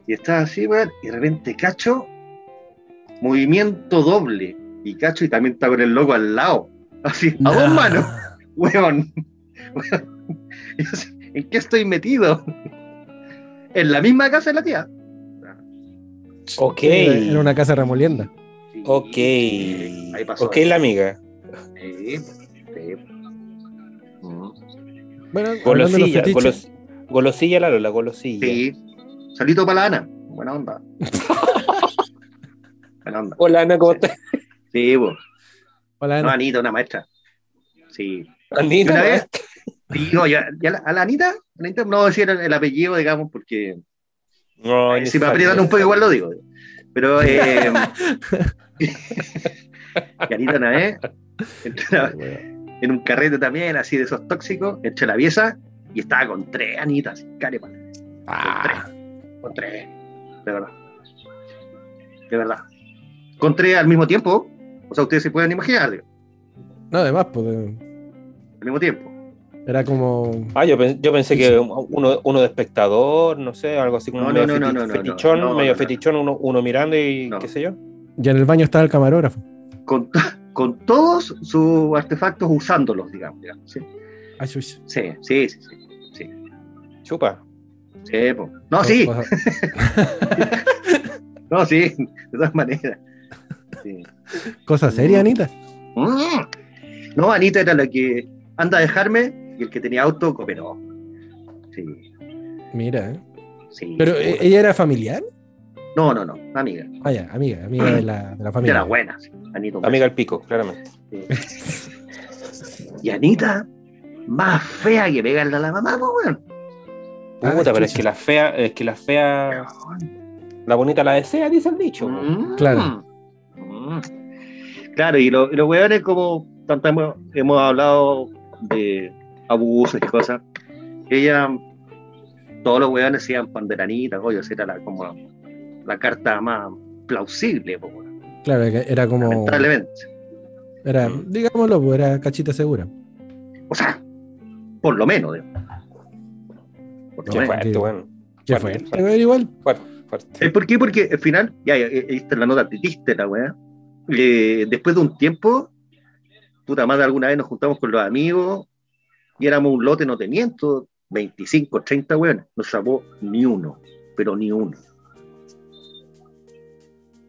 Y estaba así, weón, y de repente cacho, movimiento doble. Y cacho, y también está con el loco al lado. Así, a dos Nah. manos, weón. Weón. ¿En qué estoy metido? En la misma casa de la tía. Ok. Era una casa remolienda. Sí, Ok. Ahí pasó. Ok, la amiga. Sí, sí. Mm. Bueno, hablando de los Golosilla. fetiches, golos- golosilla, la Lola, golosilla. Sí. Salito para la Ana. Buena onda. Buena onda. Hola, Ana, ¿cómo estás? Sí, pues. hola, No, Ana. Anita, una maestra. Sí. Anita, Una vez- no, ya, ya la- a la Anita, no voy a decir el, el apellido, digamos, porque No, eh, si me aprietan un poco igual lo digo. Pero, eh, y Anita una vez, entró en un carrete también, así de esos tóxicos, entre la pieza, y estaba con tres Anitas, carepa, Ah, con tres, de verdad. De verdad. Con tres al mismo tiempo, o sea, ustedes se pueden imaginar, digo, no, además, pues, al mismo tiempo. era como. Ah, yo, pen- yo pensé que uno, uno de espectador, no sé, algo así como No, medio no, no, feti- no, no, no, fetichón, no, no, medio no. fetichón, uno, uno mirando y No. qué sé yo. Ya en el baño estaba el camarógrafo. Con, con todos sus artefactos usándolos, digamos. digamos, ¿sí? Ah. Sí, sí, sí, sí. Chupa. Sí, po. No, sí. No, sí, de todas maneras. Sí. Cosa seria, Anita. Mm. No, Anita era la que anda a dejarme y el que tenía auto cooperó. Sí, Mira, ¿eh? sí. Pero eh, ella era familiar. No, no, no, amiga. Ah, ya, amiga, amiga de la, de la familia. buena, sí. Anita. un Amiga al pico, claramente. Y Anita, más fea que pegarle a la mamá, pues, weón. Ah, Puta, pero es que la fea, es que la fea, la bonita la desea, dice el dicho. Mm. Claro. Mm. Claro, y, lo- y los weones, como tanto hemos, hemos hablado de abusos y cosas, ella, todos los weones se iban panderanita, oye, esa era la, como la carta más plausible, po, Claro, que era como. lamentablemente. Era, digámoslo, pues era cachita segura. O sea, por lo menos, digo. Por lo Qué menos. fuerte, weón. ¿Qué Fuerte, fue? fuerte. Igual. Fuerte. Eh, ¿Por qué? Porque al final, ya, ya, eh, esta es la nota triste, la weá. Eh, después de un tiempo, puta madre, alguna vez nos juntamos con los amigos y éramos un lote, no te miento, 25, 30 weones. No salvó ni uno, pero ni uno.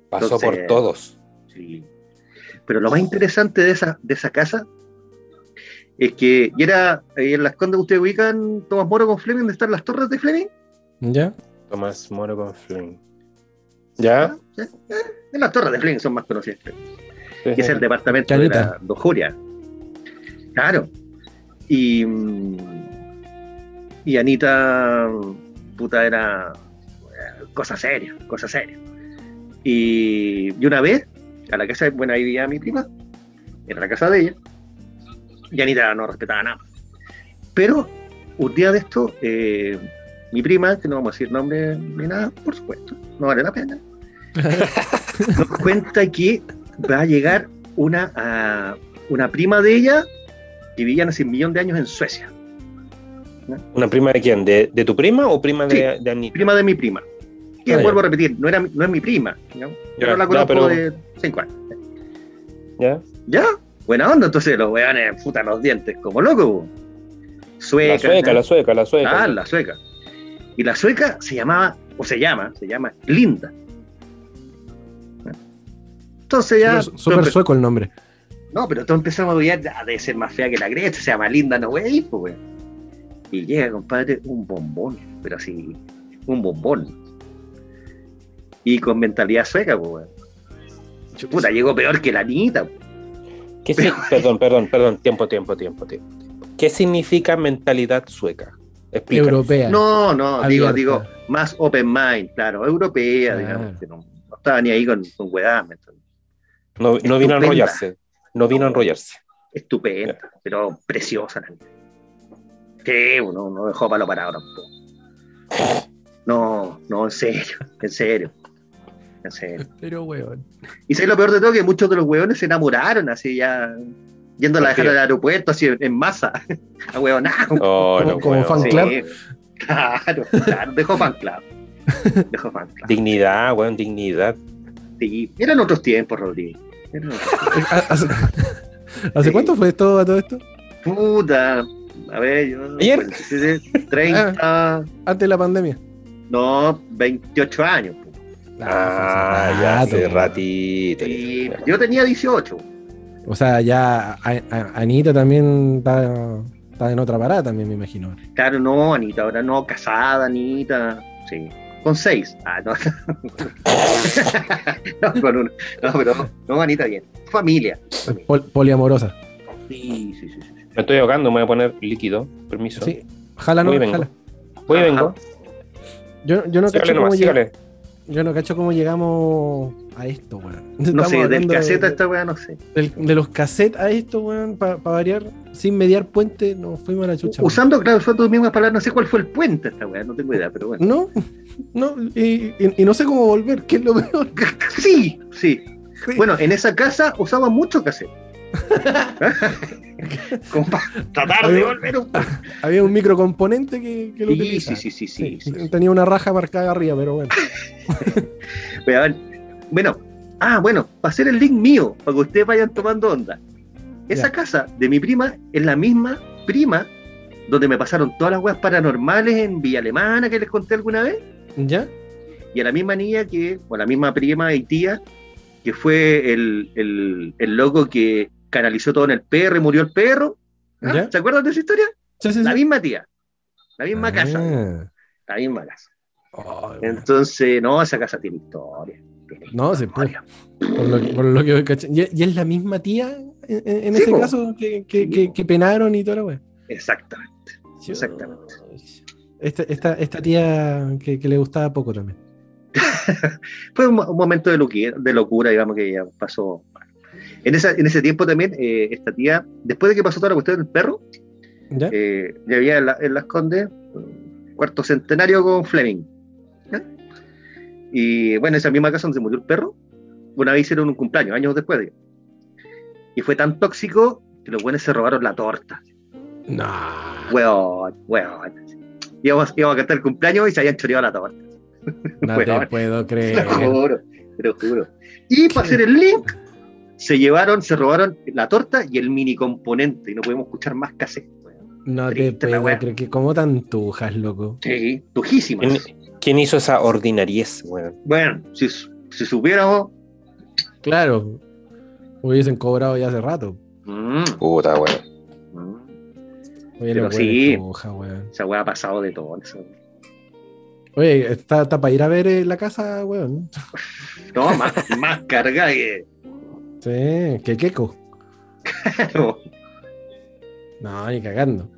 Pasó Entonces- por todos. Sí. Pero lo más interesante de esa, de esa casa es que, y era ahí en las condes ustedes ubican Tomás Moro con Fleming, ¿dónde están las torres de Fleming? ¿Ya? Tomás Moro con Flynn. ¿Ya? Sí. Eh, En las torres de Fleming son más conocidas. Sí, que es el departamento de la lujuria. Claro. Y, y Anita, puta, era eh, cosa seria, cosa seria. Y, y una vez, a la casa, bueno, ahí vivía mi prima, era la casa de ella, y Anita no respetaba nada. Pero un día de esto, eh, mi prima, que no vamos a decir nombre ni nada, por supuesto, no vale la pena, nos cuenta que va a llegar una, una prima de ella que vivía hace un millón de años en Suecia. ¿Una prima de quién? ¿De, de tu prima o prima de, de Anita? Prima de mi prima. Que Ah, ya. vuelvo a repetir, no, era, no es mi prima. ¿no? Yo Ya, no la ya, conozco pero- de cinco años. ¿Ya? ¿Ya? Buena onda, entonces los weones putan los dientes como locos. Sueca. La sueca, ¿no? la sueca, la sueca. Ah, la sueca. Y la sueca se llamaba, o se llama, se llama Linda. Entonces ya. Súper sueco el nombre. No, pero todos empezamos a ya debe ser más fea que la Grecia, se llama Linda, no wey, pues, weón. Y llega, compadre, un bombón, pero así, un bombón. Y con mentalidad sueca, pues, weón. Puta, llegó peor que la Anita. pues. ¿Qué si- Perdón, perdón, perdón. Tiempo, tiempo, tiempo, tiempo. ¿Qué significa mentalidad sueca? Explica. Europea. No, no, digo, Abierta. digo, más open mind, claro, europea, Claro. digamos, que no, no estaba ni ahí con, con weá. No, no vino a enrollarse. No vino a enrollarse. estupenda, pero preciosa la niña. Que uno no dejó palo parado tampoco. No, no, en serio, en serio. Pero, weón. Y sé lo peor de todo que muchos de los hueones se enamoraron así ya yendo a la dejar al aeropuerto así en masa. A huevonao. Oh, Como- no, como weón. fan Sí. club. Claro, claro, dejó fan club. Dejó fan club. Dignidad, weón, dignidad. Sí, eran otros tiempos, Rodrigo. Eran otros- ¿Hace, ¿hace Sí. cuánto fue esto a todo esto? Puta, a ver, yo. Ayer. 47, 30, Antes de la pandemia. no, 28 años. Ah, fue ya hace hace ratito. Y yo tenía 18. O sea, ya a- a- Anita también está, está en otra parada también, me imagino. Claro, no, Anita, ahora no, casada, Anita. Sí. Con seis. Ah, no. no, con uno. No, pero no, Anita, bien. Familia. Pol- poliamorosa. Sí, sí, sí. sí. Me estoy ahogando, me voy a poner líquido. Permiso. Sí. Jala, no, Voy y vengo. jala. Voy y vengo. Yo, yo no cacho cómo. Yo no cacho cómo llegamos a esto, weón. No sé, del caseta de, esta weá, no sé. del- de los cassettes a esto, weón, para variar, sin mediar puente, nos fuimos a la chucha. weón. Usando, claro, usando tus mismas palabras, no sé cuál fue el puente esta weá, no tengo idea, pero bueno. No, no, y, y- y no sé cómo volver, que es lo peor. Sí, sí. Sí. Bueno, en esa casa usaban mucho cassette. Tratar de volver un. Había un microcomponente que, que lo Sí, utilizaba. sí, sí, sí, sí, sí. Tenía una raja marcada arriba, pero bueno. A ver, Bueno, ah, bueno, para hacer el link mío, para que ustedes vayan tomando onda. Esa Ya. casa de mi prima es la misma prima donde me pasaron todas las weas paranormales en Villa Alemana que les conté alguna vez. ¿Ya? y a la misma niña que, o a la misma prima y tía, que fue el, el, el loco que canalizó todo en el perro y murió el perro. ¿Ah? ¿Se acuerdan de esa historia? Sí, sí, La sí. misma tía, la misma Ah. casa, la misma casa. Oh, Entonces, no, esa casa tiene historia. tiene No, se puede. Por lo, que- por lo que caché. ¿Y, y es la misma tía en, en- ese po. caso que, que, penaron y toda la wea? Exactamente. Exactamente. Esta, esta, esta tía que, le gustaba poco también. Fue un, mo- un momento de, loqui- de locura, digamos, que ya pasó. En, esa, en ese tiempo también, eh, esta tía, después de que pasó toda la cuestión del perro, ¿Ya? eh, ya había en, la- en Las Condes cuarto centenario con Fleming. ¿ya? Y bueno, esa misma casa donde se murió el perro, una vez hicieron un cumpleaños, años después. digamos. Y fue tan tóxico que los buenos se robaron la torta. No. Weón, weón. Íbamos, íbamos a cantar el cumpleaños y se habían choreado la torta. No Weón. te puedo Te creer. lo juro, te lo juro. Y para hacer el link, se llevaron, se robaron la torta y el mini componente y no podemos escuchar más cassette. weón. No te Triste la puedo creer. Que como tantujas, loco. Sí, tujísimas. ¿Quién, quién hizo esa ordinariez, weón? Bueno, si, si supiéramos. Claro. Hubiesen cobrado ya hace rato. mm, Puta, weón. mm, Oye, Pero sí. tujas, weón. esa weá ha pasado de todo. eso. Oye, está, está para ir a ver eh, la casa, weón. No, más, más cargada que. Sí, que queco. No, ni cagando.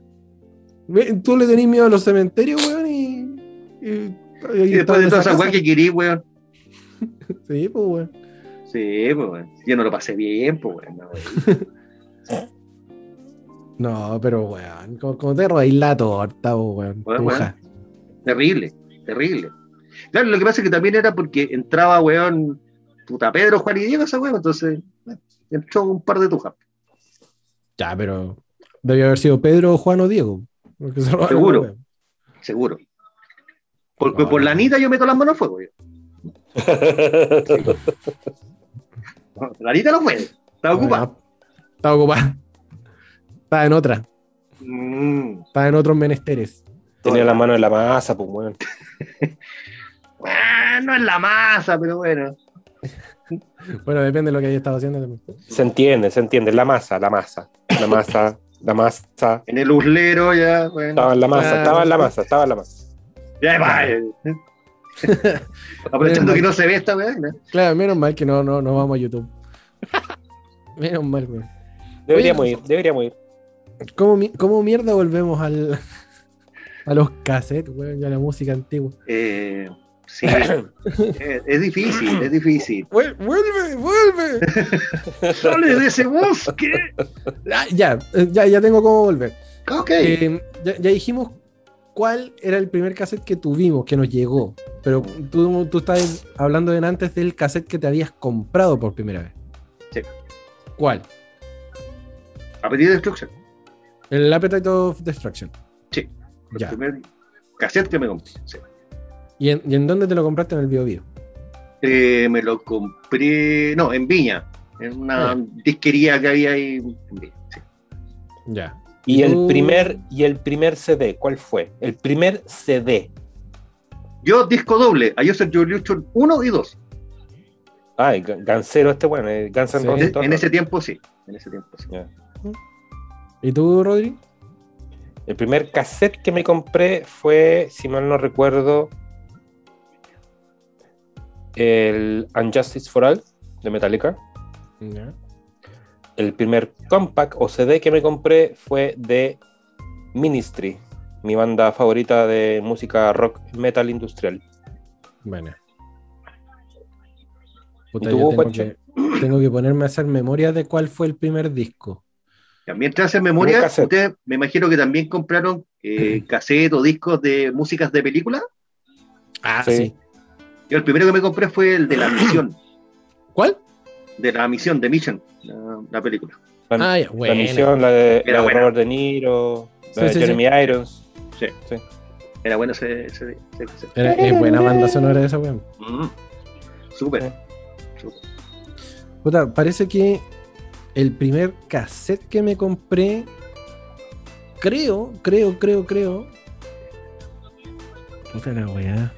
Tú le tenés miedo a los cementerios, weón, y. y, y Y después de toda esa casa. que querí, weón. Sí, pues, weón. Sí, pues, weón. Yo no lo pasé bien, pues, weón. no, weón. No, pero, weón, como, como te robáis la torta, po, weón. Weón, tuja. Terrible, terrible. Claro, lo que pasa es que también era porque entraba, weón, puta Pedro, Juan y Diego, esa weón, entonces eh, entró un par de tujas. Ya, pero. Debió haber sido Pedro, Juan o Diego. porque se robaron Seguro. Seguro. Porque No, por no. la Anita yo meto las manos al fuego. yo. No, La Anita no puede. Está ocupada. Bueno, Estaba ocupada. Estaba en otra. Mm. Estaba en otros menesteres. Tenía la mano en la masa, pues, weón. Ah, no es la masa, pero bueno. Bueno, depende de lo que haya estado haciendo también. Se entiende, se entiende. La masa, la masa. La masa, la masa. En el uslero ya, bueno. Estaba en la masa, estaba en la masa, estaba en la masa. Ya va. Aprovechando que no se ve esta weá. ¿no? Claro, menos mal que no, no, no vamos a YouTube. menos mal, weón. Deberíamos Oye, ir, deberíamos ir. ¿Cómo, cómo mierda volvemos al, a los cassettes, weón, y a la música antigua? Eh, sí. Es difícil, es difícil. ¡Vuel- ¡Vuelve! ¡Vuelve! ¡Sale de ese bosque! Ah, ya, eh, ya, ya tengo cómo volver. Ok. Eh, ya, ya dijimos cuál era el primer cassette que tuvimos, que nos llegó. Pero tú, tú estás hablando de antes del cassette que te habías comprado por primera vez. Sí. ¿Cuál? Apetito de destrucción. El Appetite of Destruction. Sí. Ya. El primer cassette que me compré. sí. ¿Y en, y en dónde te lo compraste en el Bio Bio? Eh, me lo compré, no, en Viña, en una Ah. disquería que había ahí en Viña. sí. Ya. Y el tú- primer, y el primer CD, ¿cuál fue? El primer CD. Yo, disco doble, a Joseph Revolution 1 y 2. Ay, Ga- Gansero este bueno, eh, Guns Sí. Roses. En, el ese tiempo sí. En ese tiempo sí. ¿Y tú, Rodri? El primer cassette que me compré fue, si mal no recuerdo, el Unjustice for All de Metallica. El primer compact o CD que me compré fue de Ministry, mi banda favorita de música rock metal industrial. Bueno. Puta, ¿Y tú, yo tengo que, tengo que ponerme a hacer memoria de cuál fue el primer disco. También te hace memoria, ustedes me imagino que también compraron eh, cassette o discos de músicas de película. Ah, Sí. Yo el primero que me compré fue el de la misión, ¿Cuál? de la misión, de Mission, la, la película. La, Ah, ya, la bueno. misión, la de, la de. Robert De Niro, la Sí, de sí, Jeremy Irons. Sí. Sí. Era bueno ese, ese, ese cassette. Era, es buena banda sonora esa, weón. Mm, Súper. súper. Puta, parece que el primer cassette que me compré, creo, creo, creo, creo. Puta la weá.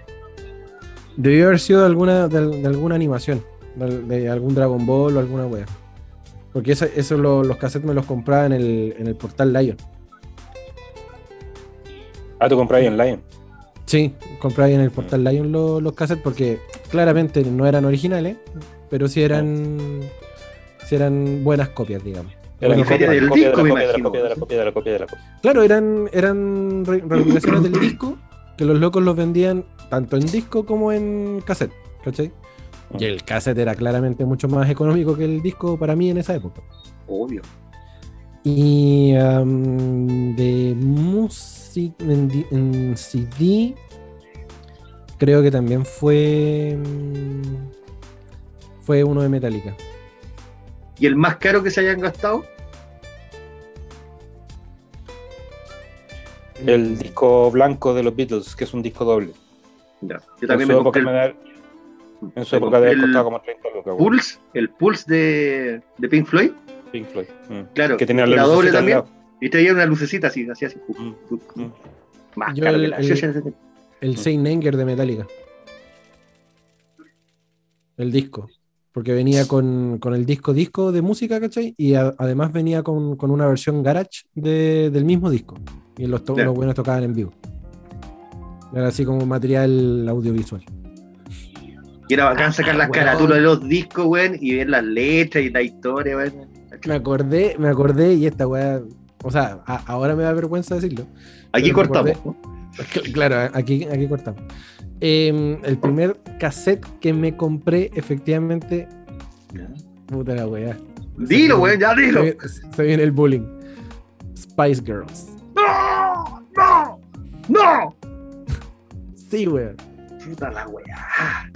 Debió haber sido de alguna, de, de alguna animación, de, de algún Dragon Ball o alguna wea. Porque eso, eso lo- los cassettes me los compraba en el, en el portal Lion. Ah, tú compras ahí en Lion. Sí, compraba ahí en el portal Lion lo- los cassettes porque claramente no eran originales, pero sí eran, sí eran buenas copias, digamos. Era Y la feria copia, del la copia, disco, de me la copia, de la imagino. copia, de la copia, de la copia, de la copia. Claro, eran, eran re- recopilaciones del disco que los locos los vendían tanto en disco como en cassette, ¿cachai? Y el cassette era claramente mucho más económico que el disco para mí en esa época. Obvio. Y am, de música en, en CD, creo que también fue. mm, Fue uno de Metallica. ¿Y el más caro que se hayan gastado? El disco blanco de los Beatles, que es un disco doble. Ya. Yo En también su me época, compré el, da- en su me época debe costado como 30 lucas. Pulse, el Pulse de, de Pink Floyd. Pink Floyd. Mm. Claro. Que tenía la la doble también. Y traía una lucecita así, así, así. Mm, mm. Más Yo caro el- que la el-. El Saint Anger de Metallica. El disco. Porque venía con, con el disco disco de música, ¿cachai? Y a- además venía con, con una versión garage de- del mismo disco. Y los, to- Ya. los buenos tocaban en vivo. Era así como material audiovisual. Y era bacán sacar las carátulas de los discos, weón, y ver las letras y la historia, weón. Me acordé, me acordé y esta weá. O sea, a- ahora me da vergüenza decirlo. Aquí cortamos, acordé. ¿no? Claro, aquí, aquí cortamos. Em, el primer cassette que me compré, efectivamente. Puta la weá. Dilo, weón, ya dilo. Se, se viene el bullying. Spice Girls. ¡No! ¡No! ¡No! Sí, weón. Puta la weá.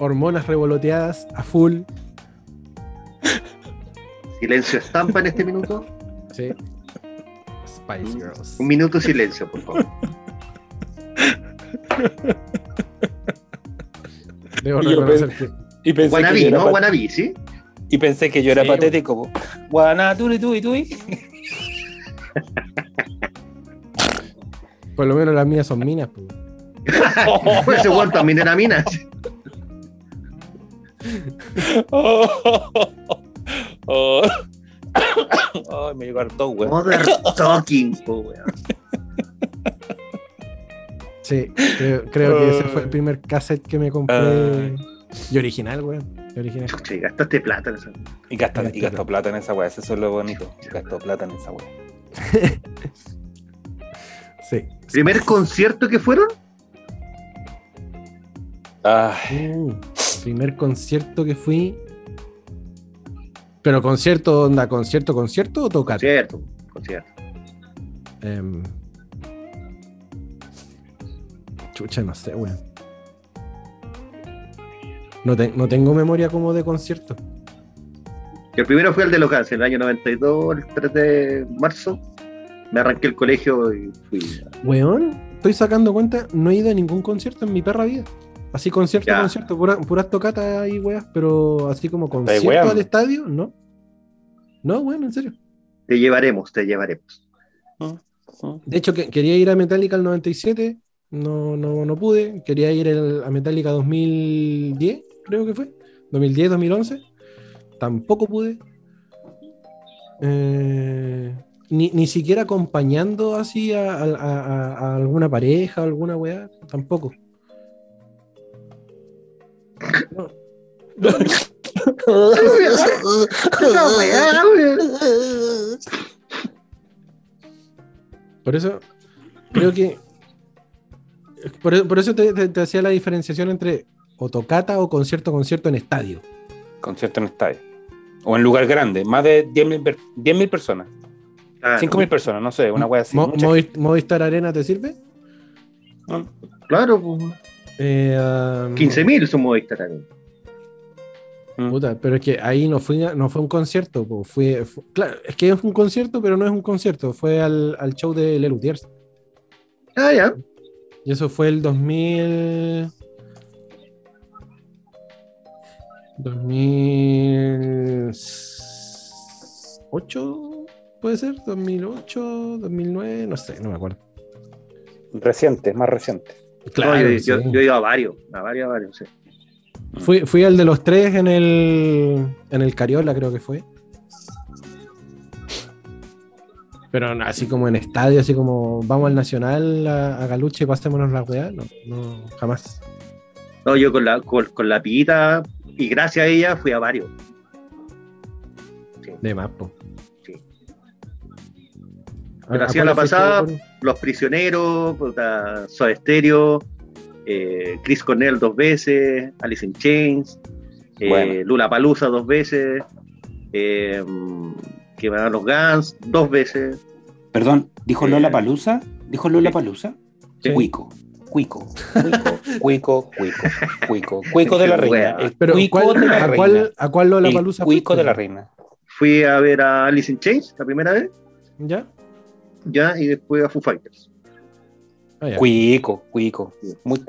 Hormonas revoloteadas a full. Silencio estampa en este minuto. Sí. Spice Girls. Un minuto de silencio, por favor. Debo Y yo reconocer que. Y pensé, que Guanabí, yo era ¿no? Guanabí, ¿sí? y pensé que yo era Sí, patético. Guaná, turi, tui, tui. Por lo menos las mías son minas, pues. Ese weón también era mina. Oh, oh. Ay, me llegó harto, güey. Mother talking, po, weón. Sí, creo, creo que ese fue el primer cassette que me compré. Y original, weón. Y original. Chucha, y gastaste plata en eso. Y gastó, y gastó plata en esa weá, eso es lo bonito. Gastó plata en esa weá. Sí. ¿Primer concierto que fueron? Uh, primer concierto que fui. Pero concierto, onda, concierto, concierto o tocar. Concierto, concierto. Em, chucha, no sé, weón. No, te- no tengo memoria como de concierto. El primero fue el de Locas, en el año 92, el 3 de marzo. Me arranqué el colegio y fui. Weón, estoy sacando cuenta, no he ido a ningún concierto en mi perra vida. Así concierto, Ya. concierto, pura- puras tocatas y weas, pero así como concierto al estadio, no. No, bueno, en serio. Te llevaremos, te llevaremos. De hecho, que, quería ir a Metallica al 97, no, no, no pude. Quería ir el- a Metallica 2010, creo que fue. 2010, 2011. Tampoco pude. Eh, ni, ni siquiera acompañando así a, a- a- a alguna pareja o alguna weá, tampoco. No. Por eso, creo que. Por, por eso te, te- te hacía la diferenciación entre o tocata o concierto, concierto en estadio. concierto en estadio. O en lugar grande, más de 10.000 per- 10.000 personas. Ah, 5.000 personas, no sé, una wea así. Mo- Movistar Arena te sirve? ¿no? Claro, pues, Eh, um, 15.000 somos Instagram. Mm. puta, pero es que ahí no fue, no fue un concierto. po, Fue, fue- claro, es que es un concierto, pero no es un concierto. Fue al, al show de Lelutiers. Ah, ya. Y eso fue el 2000. 2008, puede ser, 2008, 2009, no sé, no me acuerdo. recientes, más recientes. Claro, No, yo, sí. yo- yo he ido a varios, a varios, a varios, sí. Fui, fui al de los tres en el, en el Cariola, creo que fue. Pero así como en estadio, así como vamos al Nacional a, a Galuche y pasémonos la weá, no, no, jamás. No, yo con la, con, con la piguita, y gracias a ella fui a varios. De más, po. Sí. ¿A- Pero a así cuál a la fuiste, pasada? Los Prisioneros, puta, Soda Stereo, eh, Chris Cornell dos veces, Alice in Chains, eh, Bueno. Lula Palusa dos veces, eh, que van a los Guns dos veces. Perdón, ¿dijo Eh, Lola Palusa? ¿Dijo Lola. Palusa? Sí. Cuico. Cuico. Cuico, cuico, cuico, cuico, cuico de la reina. Wea. El Pero cuico ¿cuál- de la ¿a, reina. cuál, ¿a cuál Lola Palusa cuico fuiste? de la reina. Fui a ver a Alice in Chains la primera vez, ¿Ya? Ya, y después a Foo Fighters. Ah. Cuico, cuico. Muy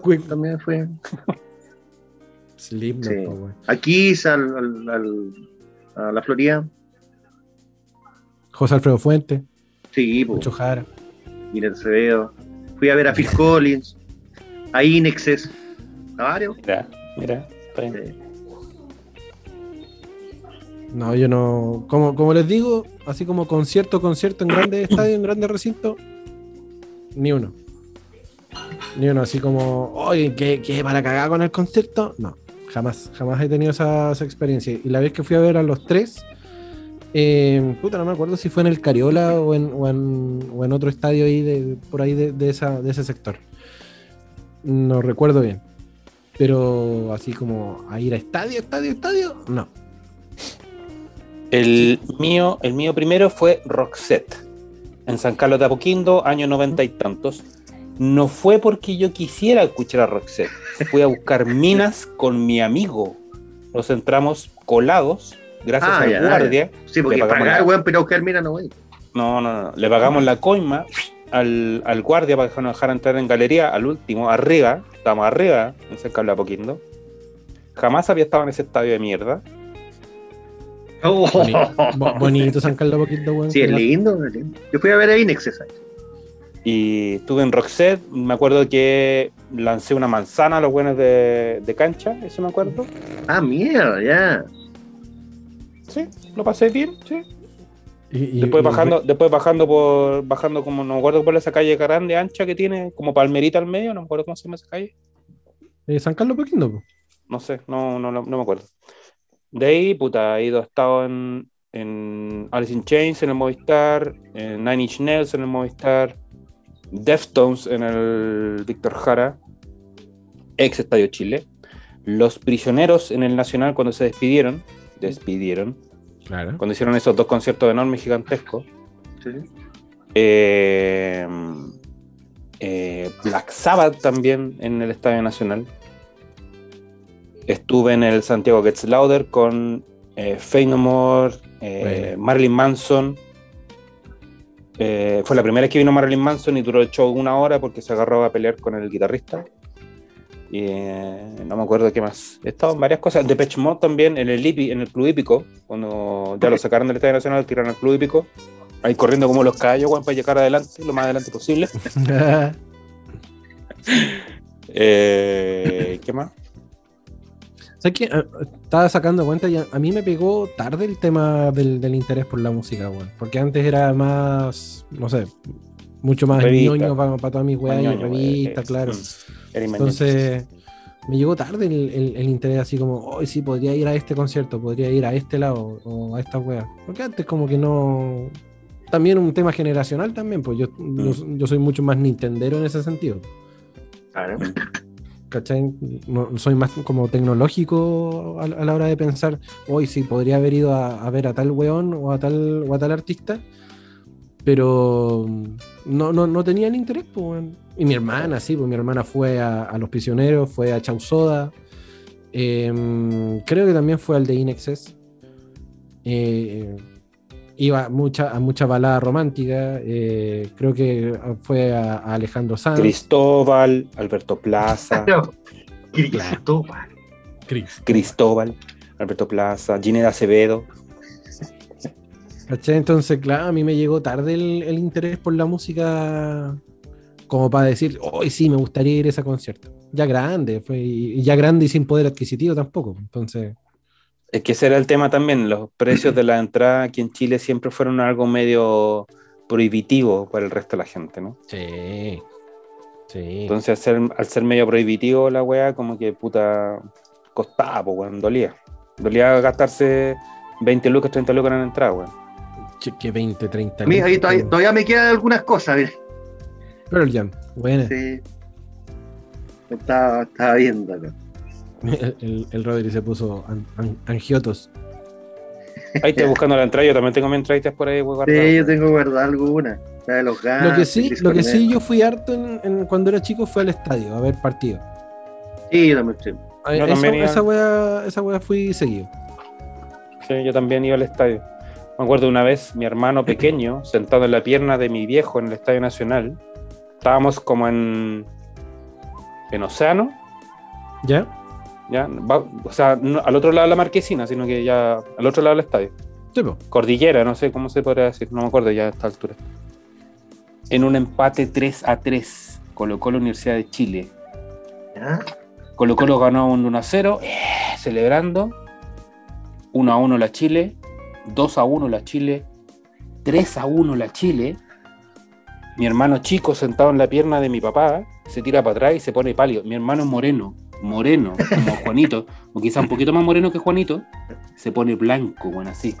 cuico. También fue. Slipknot, Sí. po, weón. A Kiss, al, al- al- a la Florida. José Alfredo Fuente, Sí, pues. Mucho Jara. Mira Acevedo. Fui a ver a Phil Collins, a Inexes, a varios. Mira, mira. está bien. Sí. No, yo no. Como, como les digo, así como concierto, concierto en grandes estadios, en grandes recintos, ni uno. Ni uno, así como, oye, ¿qué, qué para cagar con el concierto? No, jamás, jamás he tenido esa, esa experiencia. Y la vez que fui a ver a los tres, eh, puta, no me acuerdo si fue en el Cariola o en, o en, o en otro estadio ahí de, por ahí de, de esa, de ese sector. No recuerdo bien. Pero así como a ir a estadio, estadio, estadio, no. El mío, el mío primero fue Roxette, en San Carlos de Apoquindo, año noventa y tantos. No fue porque yo quisiera escuchar a Roxette, fui a buscar minas con mi amigo. Nos entramos colados, gracias Ah, al ya, guardia. Sí, porque pagar, weón, pero buscar, mira, no, güey. No, no, no. Le pagamos la coima al, al guardia para que nos dejara entrar en galería, al último, arriba. Estábamos arriba, en San Carlos de Apoquindo. Jamás había estado en ese estadio de mierda. Bo- bonito San Carlos Poquito, weón. Sí, es lindo, es lindo. Yo fui a ver a Inexes. ahí. Y estuve en Roxette, me acuerdo que lancé una manzana a los buenos de, de cancha, eso me acuerdo. Ah, mierda, ya. Sí, lo pasé bien, sí. Y- y- Después y- bajando, después bajando por, bajando como, no me acuerdo por esa calle grande, ancha que tiene, como palmerita al medio, no me acuerdo cómo se llama esa calle. eh, San Carlos Poquito, po. No sé, no, no, no, no me acuerdo. De ahí, puta, he ido, he estado en, en Alice in Chains en el Movistar, en Nine Inch Nails en el Movistar, Deftones en el Víctor Jara, ex Estadio Chile, Los Prisioneros en el Nacional cuando se despidieron, despidieron, Claro. cuando hicieron esos dos conciertos enormes, gigantescos. Sí. Eh, eh, Black Sabbath también en el Estadio Nacional. Estuve en el Santiago Gets Louder con eh, Faith No More, eh, Bueno. Marilyn Manson. Eh, fue la primera vez que vino Marilyn Manson y duró el show una hora porque se agarró a pelear con el guitarrista. Y eh, no me acuerdo qué más. He estado en varias cosas. Depeche Mode también en el, Hipi- en el Club Hípico. Cuando ya lo sacaron del Estadio Nacional, tiraron al Club Hípico. Ahí corriendo como los caballos, para llegar adelante, lo más adelante posible. ¿Qué más? ¿Sabes qué? Ah, Estaba sacando cuenta y a, a mí me pegó tarde el tema del, del interés por la música, weón. Porque antes era más, no sé, mucho más Revista. ñoño para todas mis weas, revista, claro. mm. Entonces, me llegó tarde el, el- el interés, así como, hoy sí, podría ir a este concierto, podría ir a este lado o a esta wea. Porque antes, como que no. También un tema generacional, también, pues yo, yo, yo soy mucho más nintendero en ese sentido. Claro. No, soy más como tecnológico a, la hora de pensar, hoy sí, podría haber ido a, ver a tal weón o a tal, o a tal artista, pero no, no, no tenían interés. pues, y mi hermana, sí, pues mi hermana fue a, Los Prisioneros, fue a Chausoda, em, creo que también fue al de Inexes. Eh, iba mucha, a mucha balada romántica, eh, creo que fue a, a Alejandro Sanz. Cristóbal, Alberto Plaza, Cristóbal. Cristóbal, Alberto Plaza, Gineda Acevedo. ¿Cachai? Entonces, claro, a mí me llegó tarde el, el interés por la música como para decir, hoy sí, me gustaría ir a ese concierto. Ya grande, fue, y ya grande y sin poder adquisitivo tampoco. Entonces, Es que ese era el tema también. Los precios de la entrada aquí en Chile siempre fueron algo medio prohibitivo para el resto de la gente, ¿no? sí. Sí. Entonces, al ser, al ser medio prohibitivo la weá, como que puta costaba, pues, weón, dolía. Dolía gastarse 20 lucas, 30 lucas en la entrada, weón. Che, que 20, 30 A mí ahí lucas, todavía, me quedan algunas cosas, mira. Pearl Jam, buena. Sí. Estaba, estaba viendo acá. El, el, el Rodri se puso an- an- angiotos. Ahí estoy buscando la entrada, yo también tengo mis entraditas por ahí, weón. Sí, yo tengo guardada alguna. La de los gatos. lo que sí, lo que sí yo fui harto en, en- cuando era chico fue al estadio a ver partidos. Sí, yo también. sí. A- esa, también iba- esa wea, esa wea fui seguido. Sí, yo también iba al estadio. Me acuerdo una vez, mi hermano pequeño, sentado en la pierna de mi viejo en el Estadio Nacional. Estábamos como en, en Océano, ¿Ya? ¿Ya? Va- o sea, no al otro lado de la marquesina, sino que ya al otro lado del estadio. Sí. Cordillera, no sé cómo se podría decir, no me acuerdo ya a esta altura. En un empate 3 a 3, colocó la Universidad de Chile. ¿Ya? Colo Colo ganó un 1 a 0, eh, celebrando. 1 a 1 la Chile, 2 a 1 la Chile, 3 a 1 la Chile. Mi hermano chico sentado en la pierna de mi papá se tira para atrás y se pone pálido. Mi hermano es moreno, moreno, como Juanito, o quizá un poquito más moreno que Juanito, se pone blanco, bueno, así.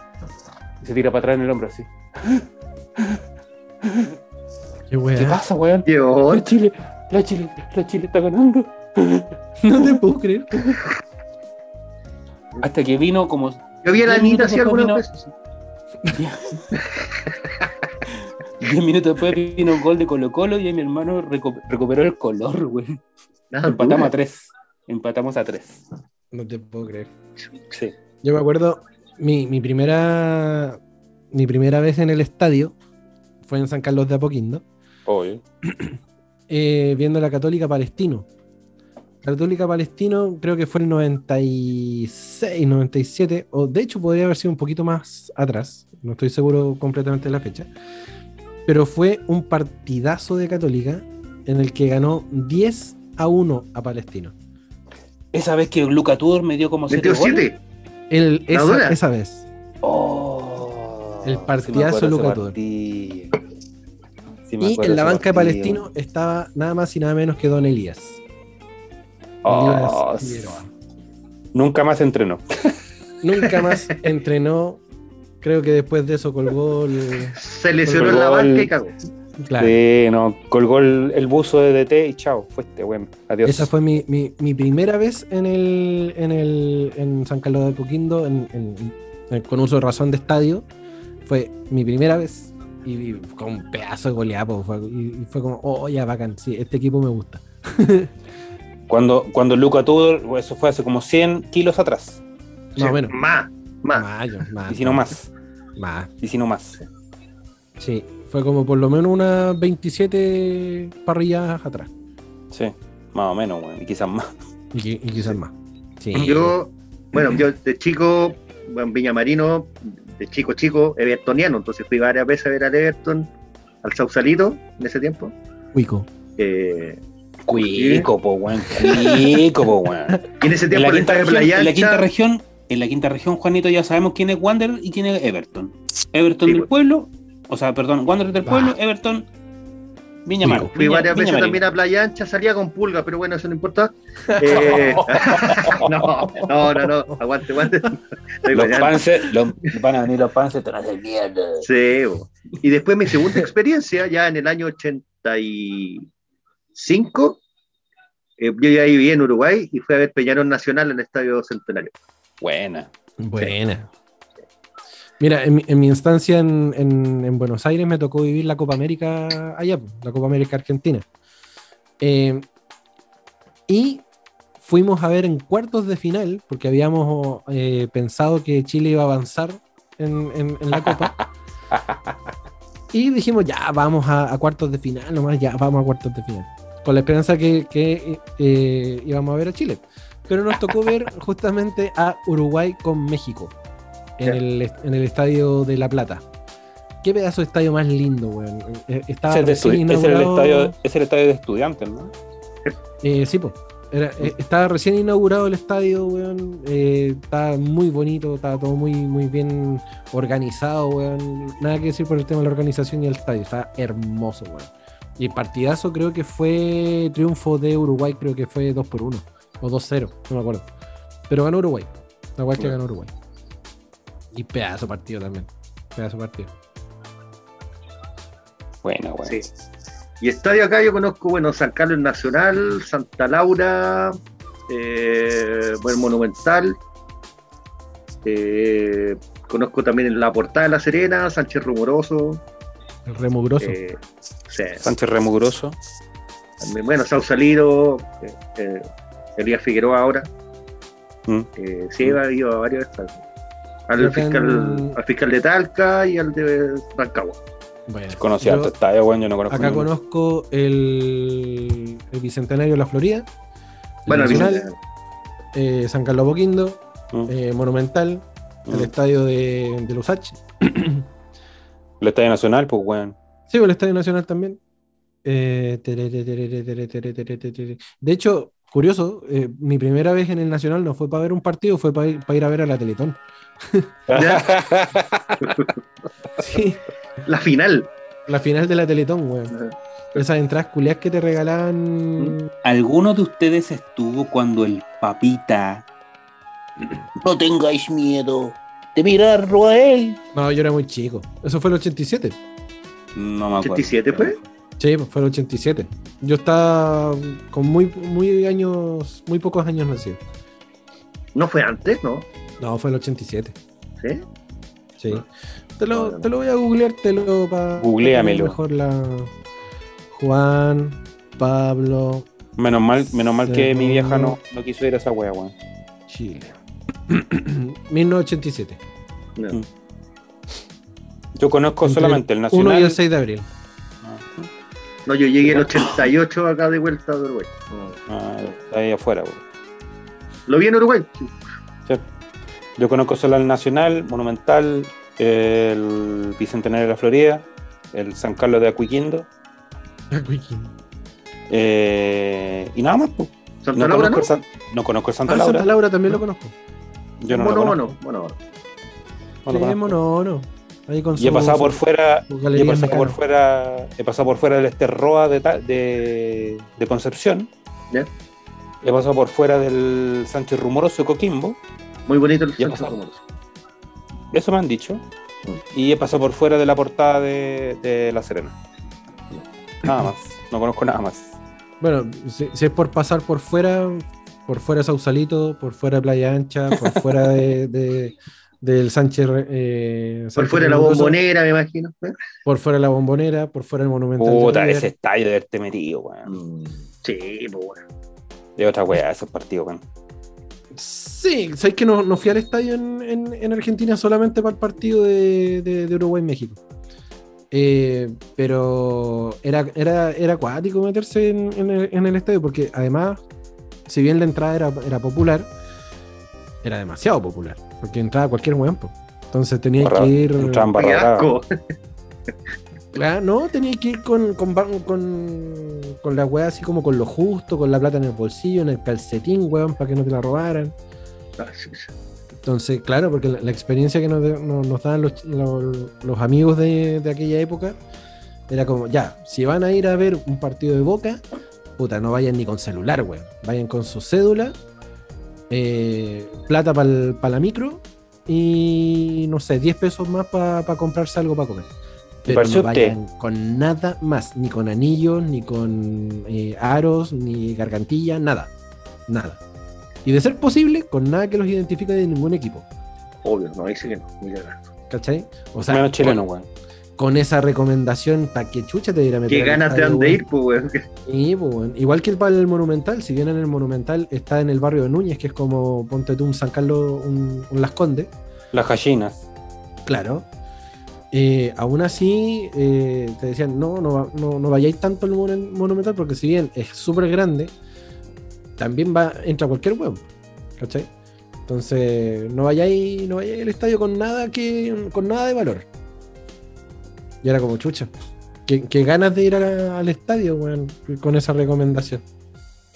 Y se tira para atrás en el hombro así. Qué wea. ¿Qué pasa, weón? Yo, La Chile, la Chile, la Chile está ganando. No te puedo creer. Hasta que vino como yo vi a la Diez Anita así algunas veces. 10 minutos después vino un gol de Colo Colo y ahí mi hermano recu- recuperó el color, güey. Empatamos a 3. Empatamos a 3. No te puedo creer. Sí. Yo me acuerdo, mi, mi primera mi primera vez en el estadio fue en San Carlos de Apoquindo, Obvio. eh, viendo la Católica Palestino. Católica Palestino creo que fue el 96, 97, o de hecho podría haber sido un poquito más atrás, no estoy seguro completamente de la fecha, pero fue un partidazo de Católica en el que ganó 10 a 1 a Palestino. Esa vez que Luca Tudor me dio como 7 Metió goles. siete. El, ¿La esa, esa vez. Oh, El sí partidazo acuerdo Luca Tudor. Sí Y en la banca de. Palestino estaba nada más y nada menos que Don Elías. Oh, Elías nunca más entrenó. Nunca más entrenó. Creo que después de eso colgó el. Se lesionó en Colgó la banca el- y cagó. Claro. Sí, no, colgó el, el buzo de DT y chao, fuiste, bueno, adiós. Esa fue mi, mi- mi primera vez en el, en el en San Carlos de Coquindo en- en- en- con uso de razón de estadio. Fue mi primera vez y, y con un pedazo de goleapo. Fue, y, y fue como, oh, ya bacán, sí, este equipo me gusta. Cuando, cuando Luca Tudor, eso fue hace como 100 kilos atrás, Más o menos. Más, más. Mayo, más. y si no más, Más. y si no más. Sí, fue como por lo menos unas 27 parrillas atrás. Sí, más o menos, bueno, y quizás más. Y, qui- y quizás más. Sí. Yo, bueno, yo de chico, bueno, Viña Marino, de chico chico, evertoniano, entonces fui varias veces a ver al Everton, al Sausalito en ese tiempo. Cuico. Eh, Cuico, po, weón, cuico, po, weón. y en ese En tiempo la, el quinta estadio región, Playa en la quinta región, en la quinta región, Juanito, ya sabemos quién es Wander y quién es Everton. Everton Sí, del pues. pueblo, o sea, perdón, Wander del Ah. pueblo, Everton, Viña Mar. Fui varias Viña veces Marín. también a Playa Ancha, salía con pulga, pero bueno, eso no importa. Eh, no, no, no, no, aguante, aguante. Los pances, los, van a venir los pances, te van a hacer mierda. Sí, bo. y después mi segunda experiencia, ya en el año 85, eh, yo ya viví en Uruguay y fui a ver Peñarol Nacional en el Estadio Centenario. Buena. Buena. Mira, en, mi- en mi instancia en, en- en Buenos Aires me tocó vivir la Copa América allá, la Copa América Argentina. Eh, y fuimos a ver en cuartos de final, porque habíamos eh, pensado que Chile iba a avanzar en, la Copa. y dijimos, ya, vamos a, a cuartos de final, nomás, ya, vamos a cuartos de final. Con la esperanza que, que, eh, íbamos a ver a Chile. Pero nos tocó ver justamente a Uruguay con México en, el, en el estadio de La Plata. qué pedazo de estadio más lindo, weón. Eh, Estaba Ese es, el inaugurado- estadio, es el estadio de estudiantes, ¿no? Eh, sí, eh, estaba recién inaugurado el estadio, weón. Eh, estaba muy bonito, estaba todo muy, muy bien organizado, weón. Nada que decir por el tema de la organización y el estadio. Estaba hermoso, weón. Y partidazo creo que fue triunfo de Uruguay, creo que fue 2 por 1 o 2-0, no me acuerdo. Pero ganó Uruguay. La cual que ganó Uruguay. Y pedazo partido también. Pedazo partido. Bueno. Sí. Y estadio acá yo conozco, bueno, San Carlos Nacional, Santa Laura, eh, bueno, Monumental. eh, conozco también la Portada de La Serena, Sánchez Rumoroso. El remugroso. eh, sí, Sánchez Remugroso. también, bueno, Sausalito, eh, eh, Elías Figueroa ahora. Mm. Eh, sí, ha ido a varios estadios. Al fiscal, en- al fiscal de Talca y al de Rancagua. Bueno, Conocía yo. Yo no conozco. acá ninguno. conozco el, el Bicentenario de la Florida. Bueno, el Nacional, eh, San Carlos Boquindo, Mm. eh, Monumental, el Mm. estadio de, de Lusach. El estadio nacional, pues, weón. Sí, el Estadio Nacional también. Eh, terere, terere, terere. De hecho, curioso, eh, mi primera vez en el Nacional no fue para ver un partido, fue para ir, para ir a ver a la Teletón. Sí, La final. la final de la Teletón, weón. Esas entradas culiadas que te regalaban. ¿Alguno de ustedes estuvo cuando el papita... No tengáis miedo de mirarlo a él. No, yo era muy chico. Eso fue el 87. no me acuerdo. ¿87 fue? Sí, pues fue el 87. Yo estaba con muy, muy años, muy pocos años nacido. No fue antes, ¿no? No, fue el 87. ¿Sí? Sí. No. Te lo, no. te lo voy a googlear, te lo para. Googleamelo. Mejor la. Juan, Pablo, Menos mal, menos mal que mi vieja no, no quiso ir a esa wea, weón. Chile. 1987. No. Mm. Yo conozco Entre solamente el 1 nacional. y el 6 de abril. No, yo llegué el 88 acá de vuelta de Uruguay. Ah, está ahí afuera, weón. Lo vi en Uruguay. Yo conozco solo el Nacional, Monumental, el Bicentenario de la Florida, el San Carlos de Aquiquindo, eh, y nada más. pues. Santa No, Laura, conozco ¿no? el San- no conozco el Santa Ah, Laura. Santa Laura también lo conozco. Yo no lo Mono, conozco. mono, mono. lo mono, no. Ahí con Y he su- pasado por fuera, he pasado por fuera, he pasado por fuera del Esterroa de, de, de Concepción. He pasado por fuera del Sánchez Rumoroso de Coquimbo. Muy bonito el. Rumoroso. Eso me han dicho. Y he pasado por fuera de la portada de, de La Serena. Nada más. No conozco nada más. Bueno, si, si es por pasar por fuera, por fuera de Sausalito, por fuera de Playa Ancha, por fuera de, de- del Sánchez. eh, Por Sánchez fuera de la bombonera, me imagino. ¿eh? Por fuera de la bombonera, por fuera del Monumental. de Puta, ese estadio de haberte metido, weón. Mm, Sí, pues bueno. De otra weá, esos partidos, weón. Sí, sabes que no, no fui al estadio en, en- en Argentina solamente para el partido de, de- de Uruguay-México. Eh, pero era, era, era acuático meterse en, en el, en el estadio porque además, si bien la entrada era, era popular, era demasiado popular porque entraba cualquier weón. po. Entonces tenía Barra- que ir. barra asco. Claro, no, tenía que ir con, con, con, con la weá así como con lo justo, con la plata en el bolsillo, en el calcetín, weón, para que no te la robaran. Ah. Entonces, claro, porque la, la experiencia que nos, nos- nos daban los, los- los amigos de, de aquella época era como, ya, si van a ir a ver un partido de boca, puta, no vayan ni con celular, weón. Vayan con su cédula, eh, plata para la micro y, no sé, 10 pesos más para comprarse algo para comer. Pero no usted? vayan con nada más, ni con anillos, ni con eh, aros, ni gargantilla, nada. Nada. Y de ser posible, con nada que los identifique de ningún equipo. Obvio, no, ahí sí que no. ¿Cachai? O Menos chileno, con, weón. con esa recomendación, ¿para qué chucha te dirá meter Qué ganas te han de ir, pues, weón. Sí, pues, weón. Igual que el para el Monumental, si bien en el Monumental está en el barrio de Núñez, que es como ponte tú un San Carlos, un, un Las Condes, Las gallinas. claro. Eh, aún así, eh, te decían, no, no, no, no vayáis tanto al Monu- Monumental, porque si bien es súper grande, también va, entra cualquier huevo, ¿cachai? Entonces, no vayáis, no vayáis al estadio con nada que, con nada de valor. Y era como chucha. Qué, ganas de ir al estadio, weón, con esa recomendación.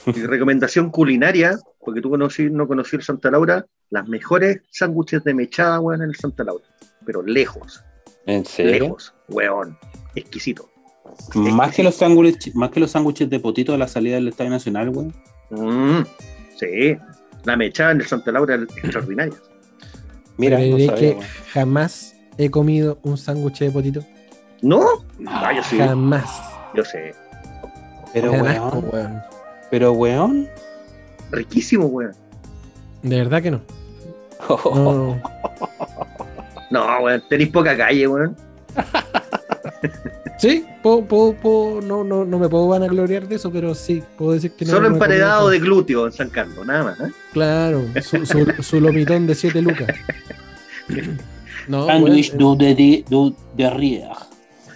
Y recomendación culinaria, porque tú conocí, no conocí el Santa Laura, las mejores sándwiches de mechada, weón, en el Santa Laura. Pero lejos, ¿En serio? lejos, weón. Exquisito. Más que los sándwiches, más que los sándwiches de potito de la salida del Estadio Nacional, güey. Mm, sí, la mechada en el Santa Laura es extraordinaria. Mira, Pero no sabía, que weón. jamás he comido un sándwich de potito. ¿No? Ah, yo sí, Jamás. yo sé. Pero asco, weón, weón. pero weón. Riquísimo, weón. De verdad que no. No, No, weón, tenéis poca calle, weón. Sí, puedo, puedo- puedo- no, no, no me puedo vanagloriar de eso, pero sí, puedo decir que no. Solo emparedado de glúteo en San Carlos, nada más. ¿eh? Claro, su, su, su lomitón de 7 lucas. No, Sándwich weón, du de, de, du de rier.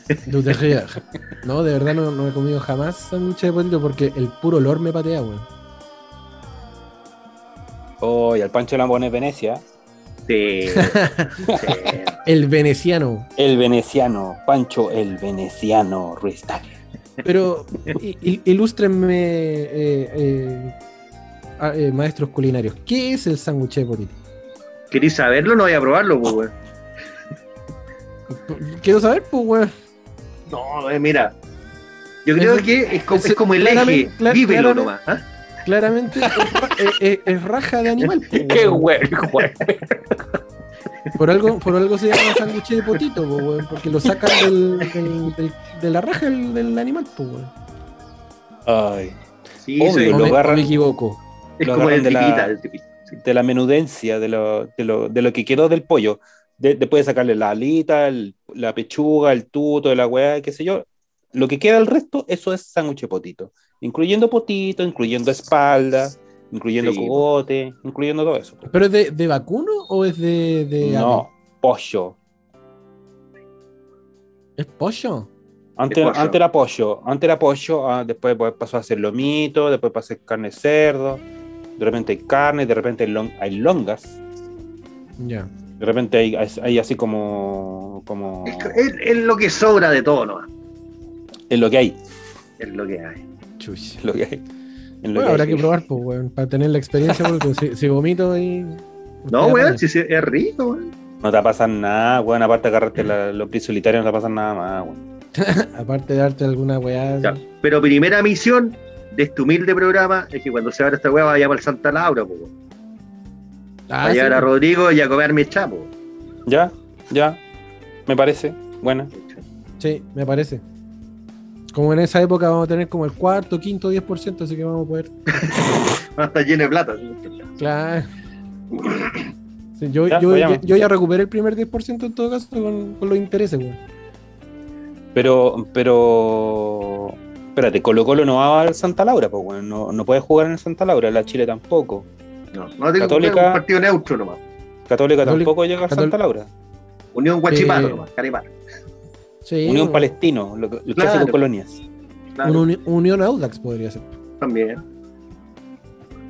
eh, derrière. No, de verdad no, no he comido jamás sándwich de potito porque el puro olor me patea, weón. Oh, y al Pancho Lambones Venecia. Sí, sí. El veneciano. El veneciano, Pancho el veneciano Ruiz Tagle. Pero il- ilústrenme, eh, eh, a- eh, maestros culinarios, ¿qué es el sándwich de potito? ¿Queréis saberlo? No voy a probarlo, pues, weón. Quiero saber, pues, weón. No, eh, mira. Yo creo que es como, eso- es como el eje. Vívelo claramente- nomás. Claramente es, eh, eh, es raja de animal. pues, Qué güey, güey. Por algo, por algo se llama sándwich de potito, pues, porque lo sacan del, del- del- de la raja del, del animal, pues. Ay, Sí, Obvio, sí, lo me, o agarran- me equivoco. es lo como el de la- tipita, el tipita. sí. de la menudencia, de lo, de lo, de lo que quedó del pollo. De- después de sacarle la alita, el- la pechuga, el tuto, de la weá, qué sé yo. Lo que queda el resto, eso es sándwich de potito. Incluyendo potito, incluyendo espalda, incluyendo Sí. cogote, incluyendo todo eso. ¿Pero es de, de vacuno o es de, de No, pollo. ¿Es pollo? Antes, antes era pollo, antes era pollo, ah, después pues, pasó a ser lomito, después pasó a ser carne de cerdo, de repente hay carne, de repente hay, lon- hay longas, Ya. de repente hay, hay- hay así como, como Es, es- es lo que sobra de todo, ¿no? es lo que hay, Es lo que hay. Chuch. lo que hay. es lo Bueno, que habrá hay. que probar, pues, weón, para tener la experiencia, porque si, si vomito ahí. No, weón, si es rico, weón. No te va a pasar nada, weón, aparte de agarrarte la- los pies solitarios no te va a pasar nada más, weón. Aparte de darte alguna weá. Ya. Pero primera misión de este humilde programa es que cuando se abra esta weá vaya para el Santa Laura, pues, weón. Ah, a sí, llegar a pues. Rodrigo y a comer mi chapo. Ya, ya, me parece, buena. Sí, me parece. Como en esa época vamos a tener como el cuarto, quinto, 10%, así que vamos a poder. Va a estar lleno de plata. Claro. Sí, yo, Ya, yo, ya recuperé el primer 10% en todo caso con, con los intereses, weón. Pero, pero, espérate, Colo Colo no va al Santa Laura, pues, weón, no, no puede jugar en el Santa Laura, la Chile tampoco. No, no tengo Católica. un partido neutro nomás. Católica Católica- tampoco llega al Santa Laura. Unión Guachipato Eh, nomás, Caripata. Sí, Unión un- Palestino, lo, que- el Claro. clásico Colonias. Claro, una uni- Unión Audax podría ser. también.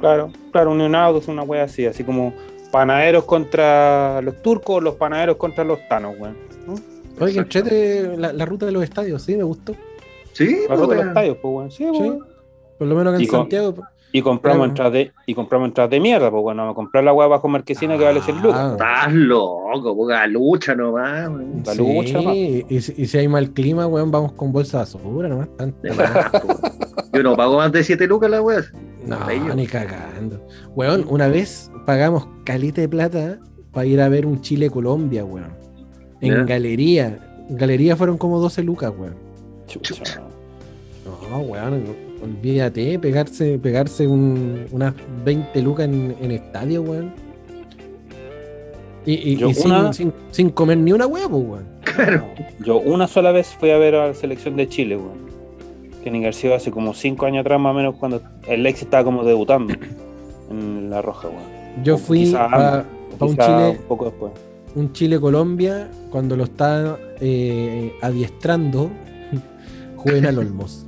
Claro, claro, Unión Autos, una wea así, así como panaderos contra los turcos, los panaderos contra los tanos, weón. ¿no? Oye, que Exacto. entrete la, la ruta de los estadios, sí, me gustó. Sí, La pues, ruta de los estadios, pues, weón. Sí, Sí. weón. Por lo menos acá en Santiago. Y compramos Claro. entradas de, y compramos entradas de mierda, pues bueno, vamos a comprar la weá bajo marquesina que vale 100 lucas. Estás loco, poca lucha nomás. La lucha, sí, nomás. y, si- y si hay mal clima, weón, vamos con bolsa de basura nomás. Po, weón. Yo no pago más de 7 lucas la weá. No, Bello. ni cagando. Weón, una vez pagamos calita de plata para ir a ver un Chile-Colombia, weón. En galería. En galería fueron como 12 lucas, weón. Chucha. No, weón, olvídate, pegarse, pegarse un- unas 20 lucas en, en estadio, weón. Y, y- Yo y sin, una- sin- sin comer ni una hueá, pues, weón. Yo una sola vez fui a ver a la selección de Chile, weón. Que en García hace como 5 años atrás, más o menos, cuando el Lex estaba como debutando en La Roja, weón. Yo O fui quizá para un Quizá Chile, un poco después. un Chile-Colombia cuando lo está eh, adiestrando Juvenal Olmos.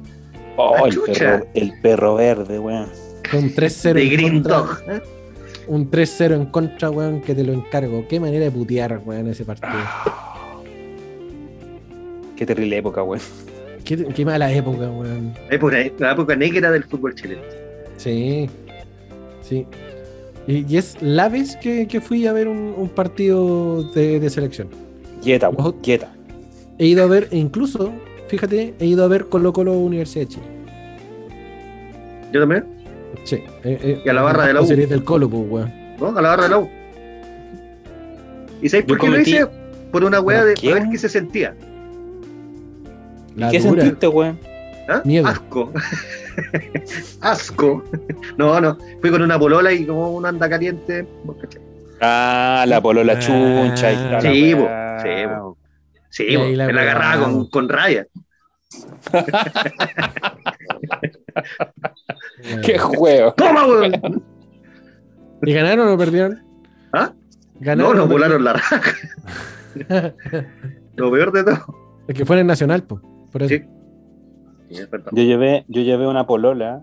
Oh, el perro, el perro verde, weón. Un 3-0 De Green contra. Dog. ¿eh? Un 3-0 en contra, weón, que te lo encargo. Qué manera de putear, weón, ese partido. Qué terrible época, weón. Qué, qué mala época, weón. La época, la época negra del fútbol chileno. Sí. Sí. Y, y es la vez que, que fui a ver un, un partido de, de selección. Quieta, weón. Quieta. He ido a ver, e incluso, fíjate, he ido a ver Colo Colo Universidad de Chile. Yo también, Sí. eh, eh, Y a la barra de la U. series del Colo, pues, weón. ¿no? A la barra de la U. ¿Y sabes por qué lo hice? Por una weá ¿Por de qué, a ver qué se sentía. La ¿Qué dura. sentiste, weón? ¿Ah? Miedo. Asco. Asco. No, no. Fui con una polola y como una anda caliente. Ah, la polola Ah. chuncha. y la Sí, po, sí, po. Sí, la me la agarraba con, con raya. Weón. Qué juego. ¡Toma, weón! ¿Y ganaron o perdieron? ¿Ah? No, Ganaron. nos o volaron la raja. Lo peor de todo. es que fue en el Nacional, pues. Por eso. Sí. Yo llevé, yo llevé una polola,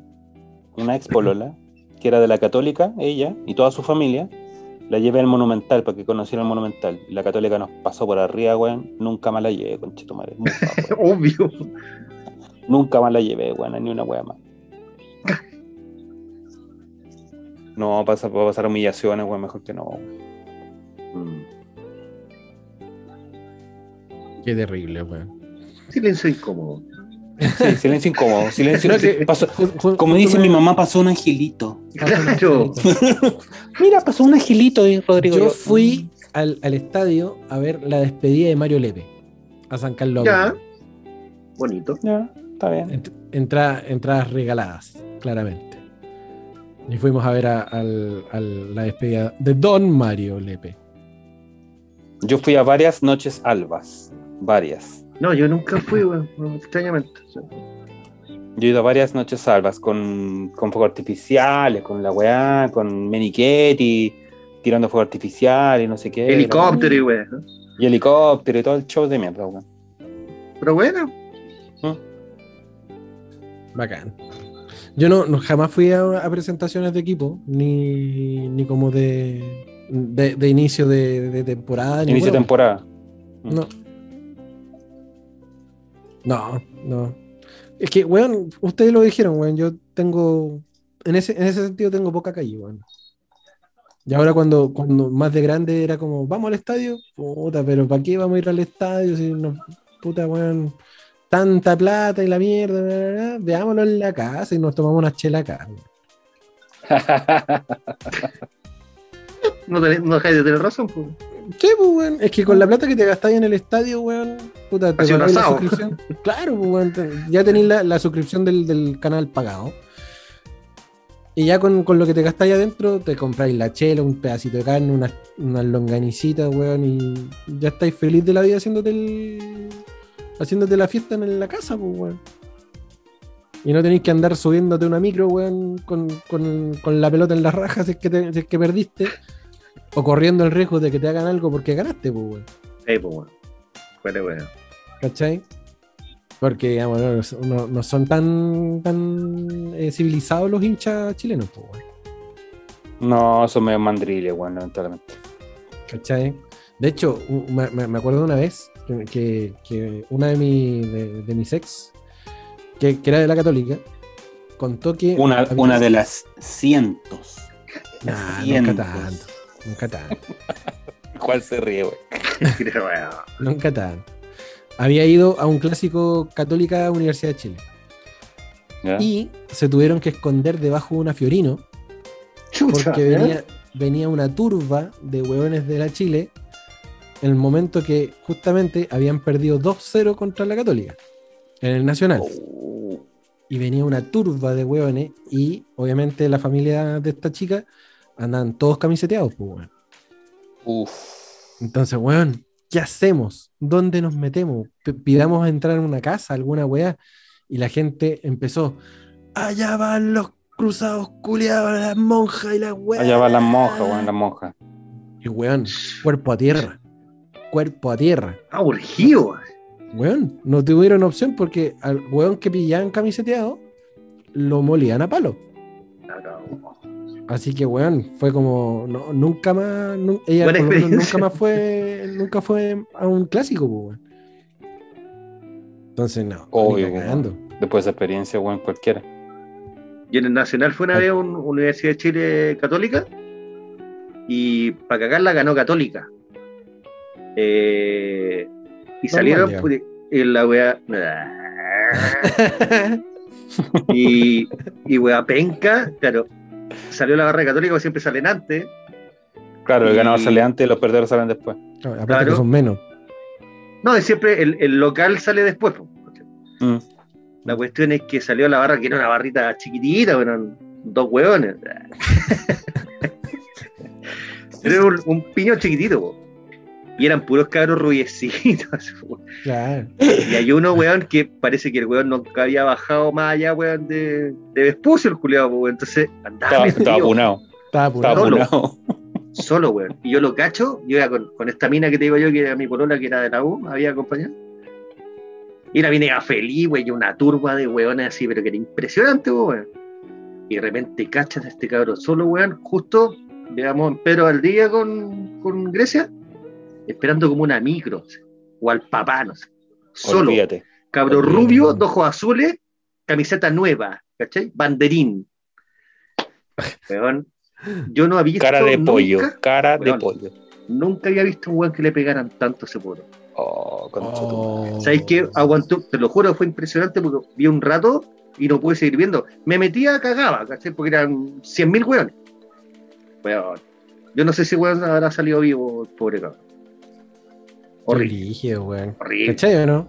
una ex polola, que era de la católica, ella y toda su familia. La llevé al Monumental para que conociera el Monumental. La católica nos pasó por arriba, weón. Nunca más la llevé, conchetumare. Obvio. Nunca más la llevé, weón, ni una wea más. No, pasa, va a pasar humillaciones, weón, mejor que no. Mm. Qué terrible, weón. Silencio incómodo. Sí, silencio incómodo. Silencio. No, que- pasó- ju- ju- como dice me- mi mamá, pasó un angelito. Claro. Mira, pasó un angelito, eh, Rodrigo. Yo fui al, al estadio a ver la despedida de Mario Lepe a San Carlos. Ya. Bonito. Ya, está bien. Ent- entra- entradas regaladas, claramente. Y fuimos a ver a, al- al- la despedida de Don Mario Lepe. Yo fui a varias noches albas. Varias. No, yo nunca fui, weón. Extrañamente. Yo he ido a varias noches albas con, con fuegos artificiales, con la weá, con Menichetti, tirando fuego artificial y no sé qué. Helicóptero y weón. ¿no? Y helicóptero y todo el show de mierda, weón. Pero bueno. Bacán. Yo no, no- jamás fui a, a presentaciones de equipo, ni, ni como de, de, de inicio de, de temporada. ni Inicio de temporada. No. No, no. Es que, weón, ustedes lo dijeron, weón. Yo tengo. En ese, en ese sentido tengo poca calle, weón. Y ahora cuando, cuando más de grande era como, vamos al estadio, puta, pero ¿para qué vamos a ir al estadio si no, puta, weón, tanta plata y la mierda, bla, bla, veámoslo en la casa y nos tomamos una chela acá. No, tenés- no dejáis de tener razón, pues. Sí, pues, weón. Es que con la plata que te gastáis en el estadio, weón, puta, te pagáis la suscripción. Claro, pues, weón. te- Ya tenéis la, la suscripción del, del canal pagado. Y ya con, con lo que te gastáis adentro, te compráis la chela, un pedacito de carne, unas unas longanicitas, weón, y ya estáis feliz de la vida haciéndote el, haciéndote la fiesta en la casa, pues, weón. Y no tenéis que andar subiéndote una micro, weón, con, con- con la pelota en las rajas si es que, te- si es que perdiste. O corriendo el riesgo de que te hagan algo porque ganaste, pues, weón. Eh, pues, weón. Fuera, weón. ¿Cachai? Porque, digamos, no, no- no son tan, tan eh, civilizados los hinchas chilenos, pues, weón. No, son medio mandriles, weón, lamentablemente. ¿Cachai? De hecho, me, me- acuerdo de una vez que, que- que una de, mi, de, de mis ex, que, que era de la católica, contó que... Una, una de las cientos. Nah, nunca cientos. tanto. Nunca tanto. ¿Cuál se ríe? Weón. Nunca tanto. Había ido a un clásico católica Universidad de Chile. ¿Ya? Y se tuvieron que esconder debajo de una Fiorino Chucha, porque ¿eh? venía, venía una turba de hueones de la Chile en el momento que justamente habían perdido 2-0 contra la Católica en el Nacional. Oh, Y venía una turba de hueones y obviamente la familia de esta chica andaban todos camiseteados, pues, weón. Uf. Entonces, weón, ¿qué hacemos? ¿Dónde nos metemos? P- pidamos entrar en una casa, alguna weá. Y la gente empezó, allá van los cruzados culiados, las monjas y las weas. Allá van las monjas, weón, las monjas. Y weón, cuerpo a tierra. Cuerpo a tierra. Ah, urgido. Weón, no tuvieron opción porque al weón que pillaban camiseteado lo molían a palo. Así que weón, fue como, no, nunca más, nu- ella Buena por lo menos experiencia. nunca más fue, nunca fue a un clásico, weón. Entonces, no. Obvio. Después de esa experiencia, weón, cualquiera. Y en el Nacional fue una vez una Universidad de Chile católica y para cagarla ganó Católica. Eh, y salieron en la weá. y, y weá penca, claro. Salió la barra de Católica, siempre salen antes. Claro, el Y- ganador sale antes y los perdedores salen después. Claro, aparte Claro. que son menos. No, y siempre el, el local sale después. Mm. La cuestión es que salió la barra, que era una barrita chiquitita, eran dos hueones. Era un, un piñón chiquitito, po. Y eran puros cabros rubiecitos. Claro. Y hay uno, weón, que parece que el weón nunca había bajado más allá, weón, de, de Vespucio, el culiado, po, weón. Entonces andaba Estaba, estaba apunado. Estaba Estaba apurado. Solo. apunado. solo, weón. Y yo lo cacho, yo iba con, con esta mina que te digo yo, que era mi polola, que era de la U, me había acompañado. Y la mina iba feliz, weón, y una turba de weones así, pero que era impresionante, weón. Y de repente cachas a este cabrón solo, weón, justo, digamos, en Pedro al día con, con Grecia, esperando como una micro, o al papá, no sé. Solo, Olvídate. cabro Olvídate. rubio, de ojos azules, camiseta nueva, ¿cachai? Banderín. Weón, yo no había visto Cara de nunca- pollo. Cara de pollo. Nunca había visto un weón que le pegaran tanto a ese puro. Oh, madre. Oh. ¿Sabéis qué? Aguantó, te lo juro, fue impresionante porque vi un rato y no pude seguir viendo. Me metía, cagaba, ¿cachai? Porque eran 100.000 weones. Weón. Yo no sé si weón habrá salido vivo, pobre cabrón. Horrible, Rígido, weón. horrible. ¿Cachai o no?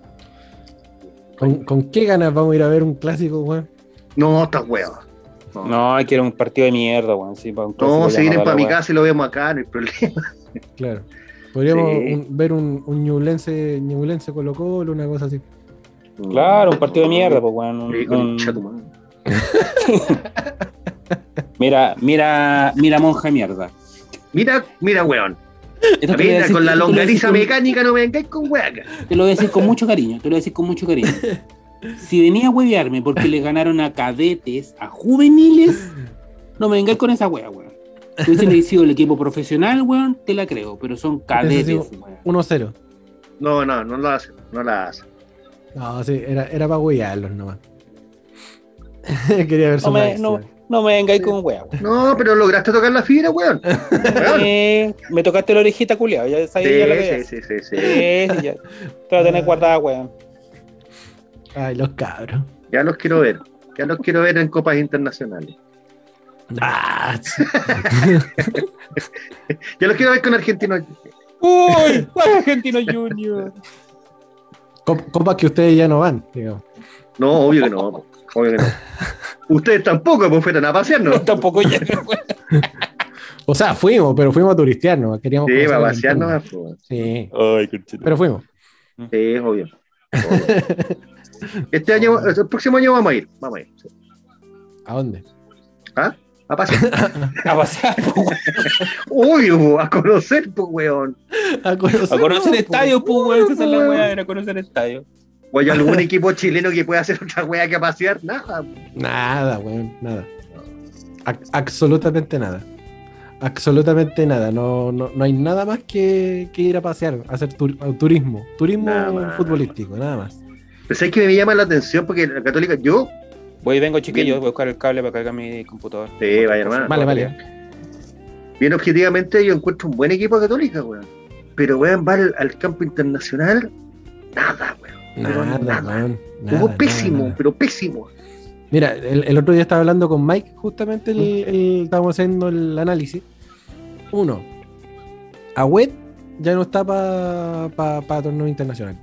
¿Con, con qué ganas vamos a ir a ver un clásico, weón? No, estás weón. No, No, hay que ir a un partido de mierda, weón. Sí, para un clásico no se vienen para mi casa y lo vemos acá, no hay problema. Claro. Podríamos Sí. un- ver un, un Ñublense, Ñublense Colo Colo, una cosa así. Claro, un partido de mierda, pues, weón. un-. Mira, mira, mira, monja de mierda. Mira, mira, weón. Mira, decir- con la esto te lo voy a decir longaniza con- mecánica no me vengáis con weón. Te lo voy a decir con mucho cariño, te lo voy a decir con mucho cariño. Si venía a huevearme porque le ganaron a cadetes, a juveniles, no me vengáis con esa wea, weón. Si hubiesen sido el equipo profesional, weón, te la creo, pero son cadetes, Hubiese weón. 1-0. No, no, no lo hace, no la hace. No, sí, era, era para huearlos nomás. Quería ver su No me, no, no me vengáis con weá, weón. No, pero lograste tocar la fibra, weón. Eh, me tocaste la orejita, culiado. Ya sabía ya la Sí, sí, sí, sí, sí. Sí, sí, ya. Te voy a tener guardada, weón. Ay, los cabros. Ya los quiero ver. Ya los quiero ver en copas internacionales. Ah, Ya los quiero ver con argentinos. Uy, Argentino Junior. cop- copas que ustedes ya no van, digamos. No, obvio que no. Po. Obvio que no. Ustedes tampoco, pues fueron a pasearnos. Tampoco ya, weón. O sea, fuimos, pero fuimos a turistear, ¿no? Queríamos Sí, el pasearnos. entorno. pues. Sí, Ay, pero fuimos. Sí, es obvio. Obvio. Este año, el próximo año vamos a ir. Vamos a ir. sí. ¿A dónde? ¿Ah? A pasear. A pasear. Obvio, po, a conocer, pues, weón. A conocer, A conocer no, estadios, po. pues, weón. Esa es la weá, era conocer estadios. O hay algún equipo chileno que pueda hacer otra wea que a pasear. Nada. Nada, weón, nada. Absolutamente nada. Absolutamente nada. No, no, no hay nada más que, que ir a pasear, a hacer tur- turismo. Turismo Nada más. futbolístico, nada más. Pero sabes que me llama la atención porque la católica, yo, Voy y vengo, chiquillos. Bien. Voy a buscar el cable para cargar mi computador. Sí, vaya nomás. Vale, vale. bien objetivamente, yo encuentro un buen equipo católica, weón. Pero, weón, va al, al campo internacional, nada, weón. Nada, nada. Jugó nada, pésimo, nada, pero pésimo. Mira, el, el otro día estaba hablando con Mike, justamente el, el- estábamos haciendo el análisis. Uno, Agüet ya no está para torneo internacional.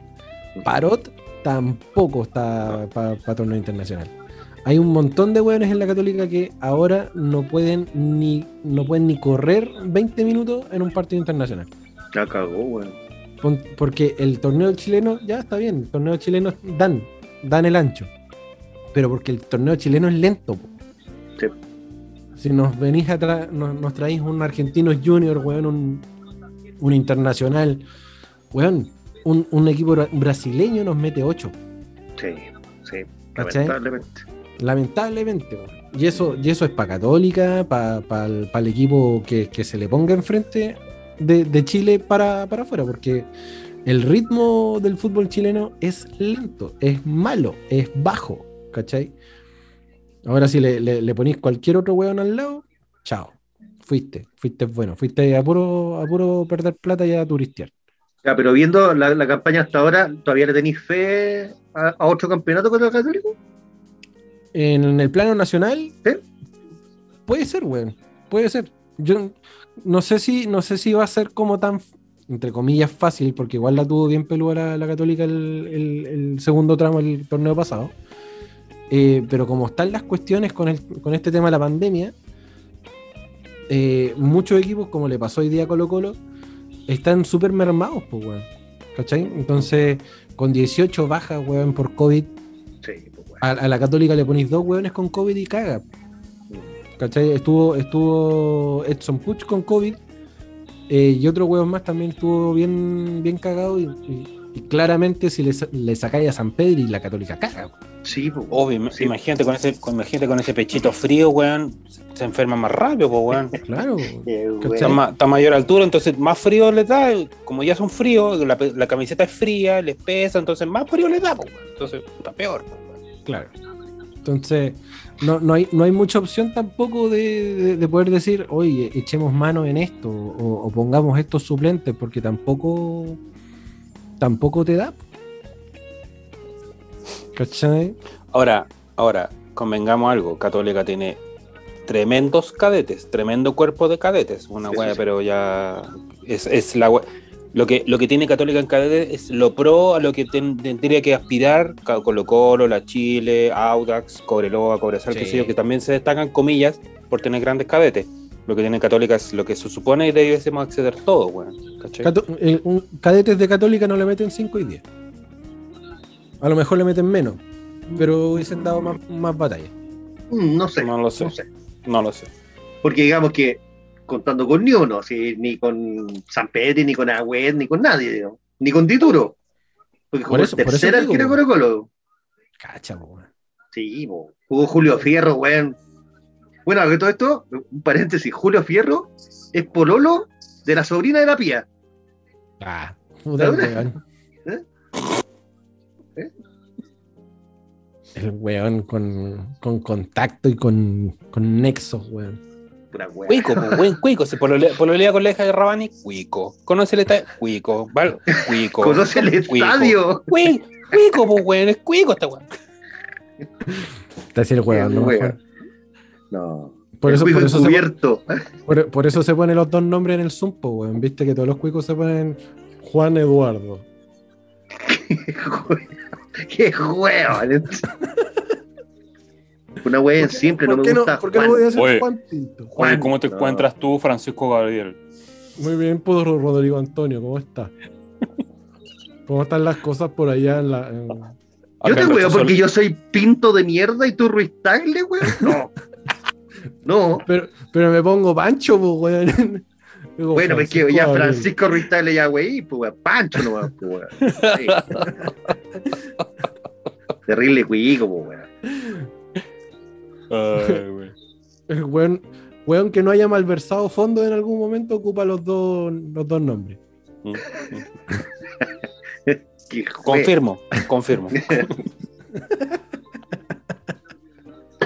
Parot tampoco está para torneo internacional. Hay un montón de hueones en la Católica que ahora no pueden ni no pueden ni correr 20 minutos en un partido internacional. La cagó, weón. Porque el torneo chileno, ya está bien, el torneo chileno dan, dan el ancho. Pero porque el torneo chileno es lento. Sí. Si nos venís atrás, nos, nos traéis un argentino junior, weón, un, un internacional, weón, un, un equipo bra- brasileño nos mete 8, Sí, sí, ¿Cachai? lamentablemente. lamentablemente. weón. Y eso, y eso es para Católica, para el equipo que, que se le ponga enfrente de, de Chile para, para afuera, porque el ritmo del fútbol chileno es lento, es malo, es bajo, ¿cachai? Ahora si le, le, le ponís cualquier otro weón al lado, chao. Fuiste, fuiste bueno, fuiste a puro, a puro perder plata y a turistear. Ya, pero viendo la, la campaña hasta ahora, ¿todavía le tenéis fe a, a otro campeonato contra el Católico? En el plano nacional, puede ser, weón. Puede ser. Yo no sé si, no sé si va a ser como tan, entre comillas, fácil, porque igual la tuvo bien peluda la, la Católica el, el- el segundo tramo del torneo pasado. Eh, pero como están las cuestiones con, el- con este tema de la pandemia, eh, muchos equipos, como le pasó hoy día a Colo Colo, están súper mermados, pues, weón. ¿Cachai? Entonces, con 18 bajas, weón, por COVID, Sí, pues, weón. a, a la Católica le ponéis dos hueones con COVID y caga. ¿Cachai? Estuvo, estuvo Edson Puch con COVID eh, y otro hueón más también estuvo bien, bien cagado y, y- y claramente si le, le sacáis a San Pedro y la Católica caga. Sí, pues, Obvio, Sí. imagínate, con ese, con, imagínate con ese pechito frío, weón. Se enferma más rápido, pues, weón. Claro. Está, ma- a mayor altura, entonces más frío les da. Como ya son fríos, la, la camiseta es fría, les pesa, entonces más frío les da, pues, weón. Entonces está peor. pues, weón. Claro. Entonces, no, no, hay, no hay mucha opción tampoco de, de- de poder decir, oye, echemos mano en esto o, o pongamos estos suplentes, porque tampoco tampoco te da. ¿Cachai? Ahora, ahora, convengamos algo. Católica tiene tremendos cadetes, tremendo cuerpo de cadetes. Una Sí, sí, wea, sí. pero ya es, es la wea- Lo que, lo que tiene Católica en cadetes es lo pro a lo que ten- tendría que aspirar Colo Colo, La Chile, Audax, Cobreloa, Cobresal, qué Sí. sé yo, que también se destacan, comillas, por tener grandes cadetes. Lo que tiene Católica es lo que se supone que debiésemos acceder todo, weón. ¿cachai? Cato- eh, un- cadetes de Católica no le meten 5 y 10. A lo mejor le meten menos, pero hubiesen dado más, más batalla. Mm, No sé, No lo sé. no sé. No lo sé. Porque digamos que contando con ni uno, sí, ni con San Pedro, ni con Agüed, ni con nadie, ni con Tituro. Porque Por jugó eso- el por eso tercer digo, arquero. Colo Colo. Cacha, po. Sí, po. jugó Julio Fierro, weón. Bueno, que todo esto, un paréntesis, Julio Fierro es pololo de la sobrina de la pía. Ah, puta el weón. ¿Eh? ¿Eh? El weón con, con contacto y con, con nexos, weón. Pura weá. Cuico, pues, buen cuico. Se pololea, pololea con la hija de Rabani, cuico. Conoce el estadio, cuico. ¿vale? Cuico. Conoce el Cuico. estadio. Cui- Cuico, pues, weón. Es cuico esta weón. Te decía el weón, ¿no? Weón. No. Por eso, cuico por, eso se, por eso se ponen los dos nombres en el Zoom, po, weón. Viste que todos los cuicos se ponen Juan Eduardo. Qué weón. Una weá siempre no ¿Por me gusta. ¿Por qué no Juan. voy a hacer Oye. Juan Tinto? Juan, ¿cómo te no. encuentras tú, Francisco Gabriel? Muy bien, pues Rodrigo Antonio, ¿cómo está? ¿Cómo están las cosas por allá en la. en- Yo te weo porque yo soy pinto de mierda y tú Ruiz Tagle, weón. No. No. Pero, pero me pongo pancho, pues, weón. Digo, Bueno, pues que ya. Francisco Ruiz Tagle ya, wey, pues weón, Pancho nomás, pues weón. Sí. Terrible cuico, pues weón. Ay. El weón, weón que no haya malversado fondos en algún momento ocupa los dos, los dos nombres. Confirmo, confirmo.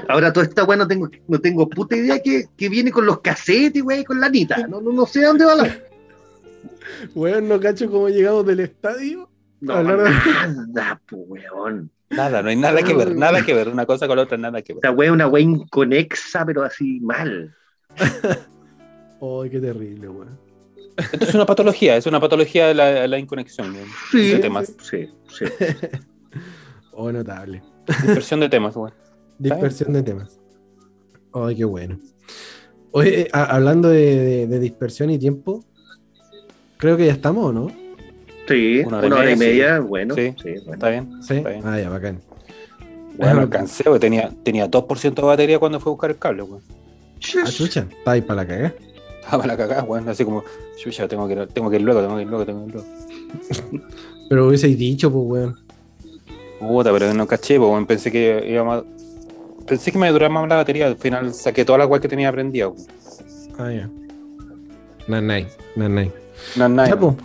Ahora toda esta weá no tengo, no tengo puta idea que, que viene con los casetes, wey, con la Anita. No, no, no sé a dónde va la. Weón, no cacho cómo llegamos del estadio. No, Hablar de- nada, pues weón. Nada, no hay nada que ver, nada que ver. Una cosa con la otra, nada que ver. Esta weá es una weá inconexa, pero así mal. Ay, qué terrible, weón. Esto es una patología, es una patología de la, la inconexión. ¿no? Sí, De temas. sí, sí. Oh, notable. Dispersión de temas, güey. Dispersión de temas. Ay, qué bueno. Oye, eh, a- hablando de, de- de dispersión y tiempo, creo que ya estamos, ¿no? Sí, Una una hora y media, bueno. Sí. Sí, bueno. ¿Está bien? Sí. Está bien. Ah, ya, bacán. Bueno, alcancé, güey. Tenía, tenía 2% de batería cuando fue a buscar el cable, güey. Ah, chucha, está ahí para la cagada. Estaba la cagada, güey. Así como, chucha, tengo que, ir, tengo que ir luego, tengo que ir luego, tengo que ir luego. Pero hubieseis dicho, pues, weón. Puta, pero no caché, pues, güey. Pensé que iba más. Pensé que me duraba más la batería. Al final saqué toda la agua que tenía prendida, güey. Ah, ya. Nanay, nanay. Nada. Ya, po.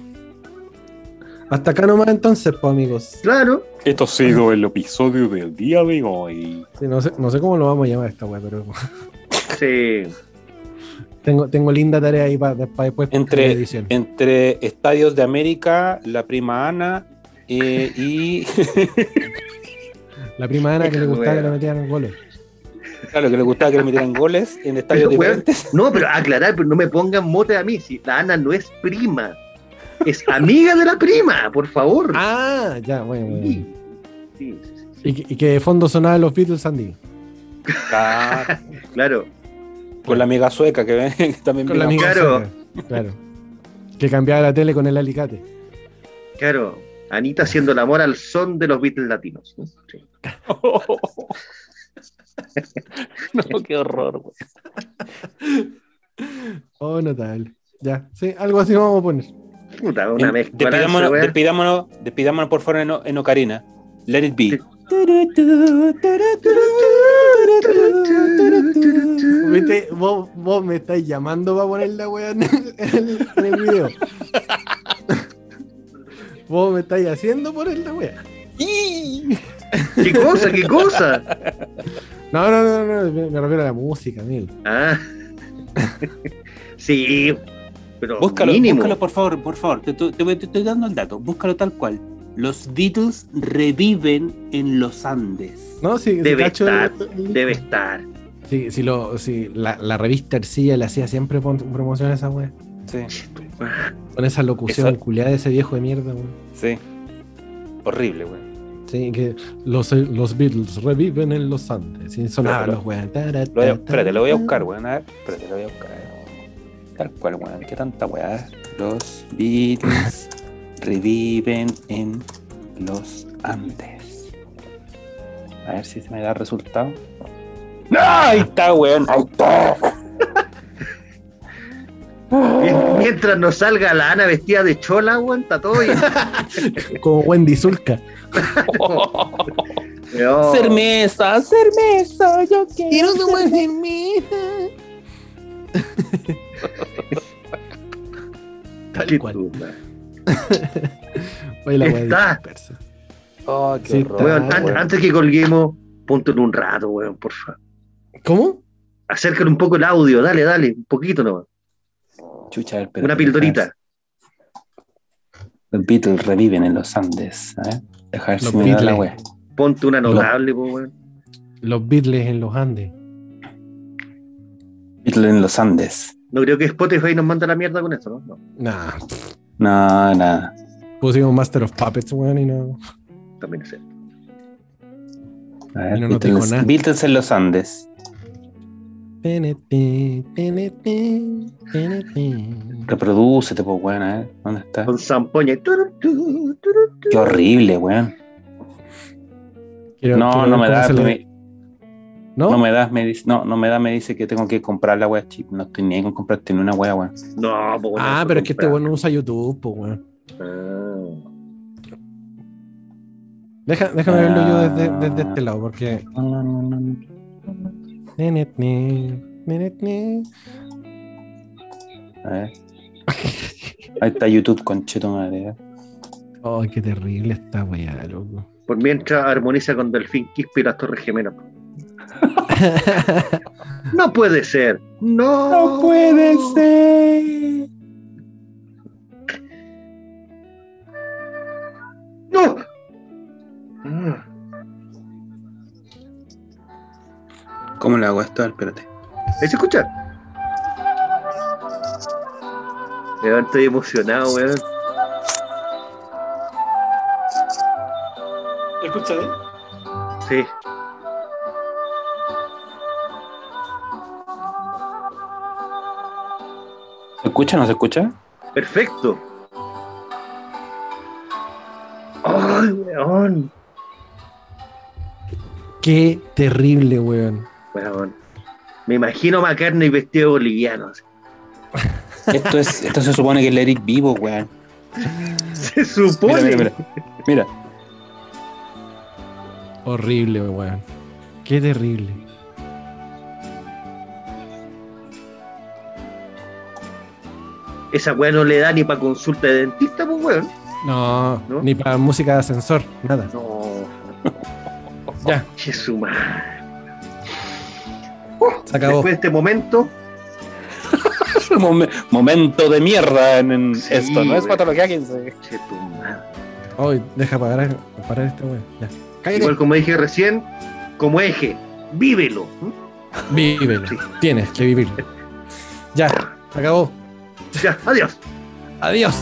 Hasta acá nomás entonces, pues amigos. Claro. Esto ha sido el episodio del día de hoy. Sí, no, sé, no sé cómo lo vamos a llamar esta weá, pero Sí. tengo, tengo linda tarea ahí para después de Entre, edición. entre Estadios de América, la prima Ana eh, y. La prima Ana que le gustaba que le metieran goles. claro, que le gustaba que le metieran goles en estadios Pero, weón, diferentes. No, pero aclarar, pero no me pongan mote a mí. Si la Ana no es prima, es amiga de la prima, por favor. Ah, ya, bueno, bueno. Sí. Sí, sí. Y, que- y que de fondo sonaban los Beatles Sandy. Claro, Claro. con la amiga sueca que, ven- que también Con la amiga Claro. sueca, Claro. Que cambiaba la tele con el alicate. Claro. Anita haciendo el amor al son de los Beatles latinos. No, qué horror, güey. Oh, notable. Ya, sí, algo así vamos a poner. Puta, una En- mezcla. Despidámonos, despidámonos, despidámonos por favor en, en Ocarina. Let it be. ¿Viste? Vos, vos me estáis llamando para poner la weá en el, en el- en el video. vos me estáis haciendo poner la weá. ¿Qué cosa? ¿Qué cosa? No, no, no, no, me, me refiero a la música, amigo. Ah. Sí, pero Búscalo, mínimo. búscalo por favor, por favor. Te, te- te- te estoy dando el dato. Búscalo tal cual. Los Beatles reviven en los Andes. No, si Debe estar, el- Debe estar. Si, si lo, si la, la revista Ercilla le hacía siempre promoción a esa weá. Sí, Con esa locución Eso- culiada de ese viejo de mierda, weón. sí. Horrible, güey. Sí, que los, los Beatles reviven en los Andes. Y sonaban Pero- los a- espérate, lo voy a buscar, weón. A ver, espérate, lo voy a buscar. Tal cual, weón. Qué tanta weá. Los Beatles reviven en los Andes. A ver si se me da resultado. ¡No! Ahí está, weón. Ahí está. Mien- Mientras nos salga la Ana vestida de chola, weón, está todo bien. Como Wendy Zulka. No. Cermesa, cermeza, yo quiero. Tal Qué cual. la weá Está. dispersa. Oh, qué Sí, horror. Weón, an- weón. antes que colguemos, ponte un rato, weón, por favor. ¿Cómo? Acércale un poco el audio, dale, dale, un poquito nomás. Chucha, a ver, espérate, Una pildorita. Los Beatles reviven en los Andes. A ver, deja ver Los si me da la Beatles. weá. Ponte una notable, po, weón. Los Beatles en los Andes. Beatles en los Andes. No creo que Spotify nos manda la mierda con eso, ¿no? No, Nah, No, nada. pusimos Master of Puppets, weón, y no. también es cierto. A ver, Y no nos dijo nada. Beatles en los Andes. TNT. Reprodúcete, pues, weón, a ver. ¿Dónde está? Con zampoña. Qué horrible, weón. Quiero- No, quiero no me da, ¿No? no me da, me dice, no, no me da, me dice que tengo que comprar la weá chip. No estoy ni ahí con comprarte ni una weá, weón. No, weón, ah, pero es que este weón no usa YouTube, pues, weón. Ah. Deja, déjame verlo yo desde, Ah. desde este lado, porque. No, no, no, no, no. TNT, TNT. A ver. Ahí está YouTube, concheto madre. ¿eh? Ay, qué terrible esta weá, loco. Por mientras armoniza con Delfín Quispe y las Torres Gemelas. No puede ser. No. No puede ser. No. ¿Cómo le hago esto? Espérate. ¿Ahí se escucha? Weón, estoy emocionado, weón. ¿Escucha bien? Sí. Escucha o no se escucha? Perfecto. Ay, weón. Qué terrible, weón. Weón. Me imagino McCartney vestido de boliviano. Esto, es, esto se supone que es el Eric vivo, weón. Se Mira, supone. mira, mira. Mira. Horrible, weón. Qué terrible. Esa weá no le da ni para consulta de dentista, pues weón. No, ¿No? ni para música de ascensor, nada. No. Ya, Jesús, madre. se acabó. Después de este momento, Mom- momento de mierda en, en Sí, esto, no es patología 15. che, tu madre. Hoy, deja parar, parar esta wea. Ya. Cállate. igual como dije recién, como eje, vívelo. ¿Mm? Vívelo. Sí. Tienes que vivirlo. Ya, se acabó. Adiós. Adiós.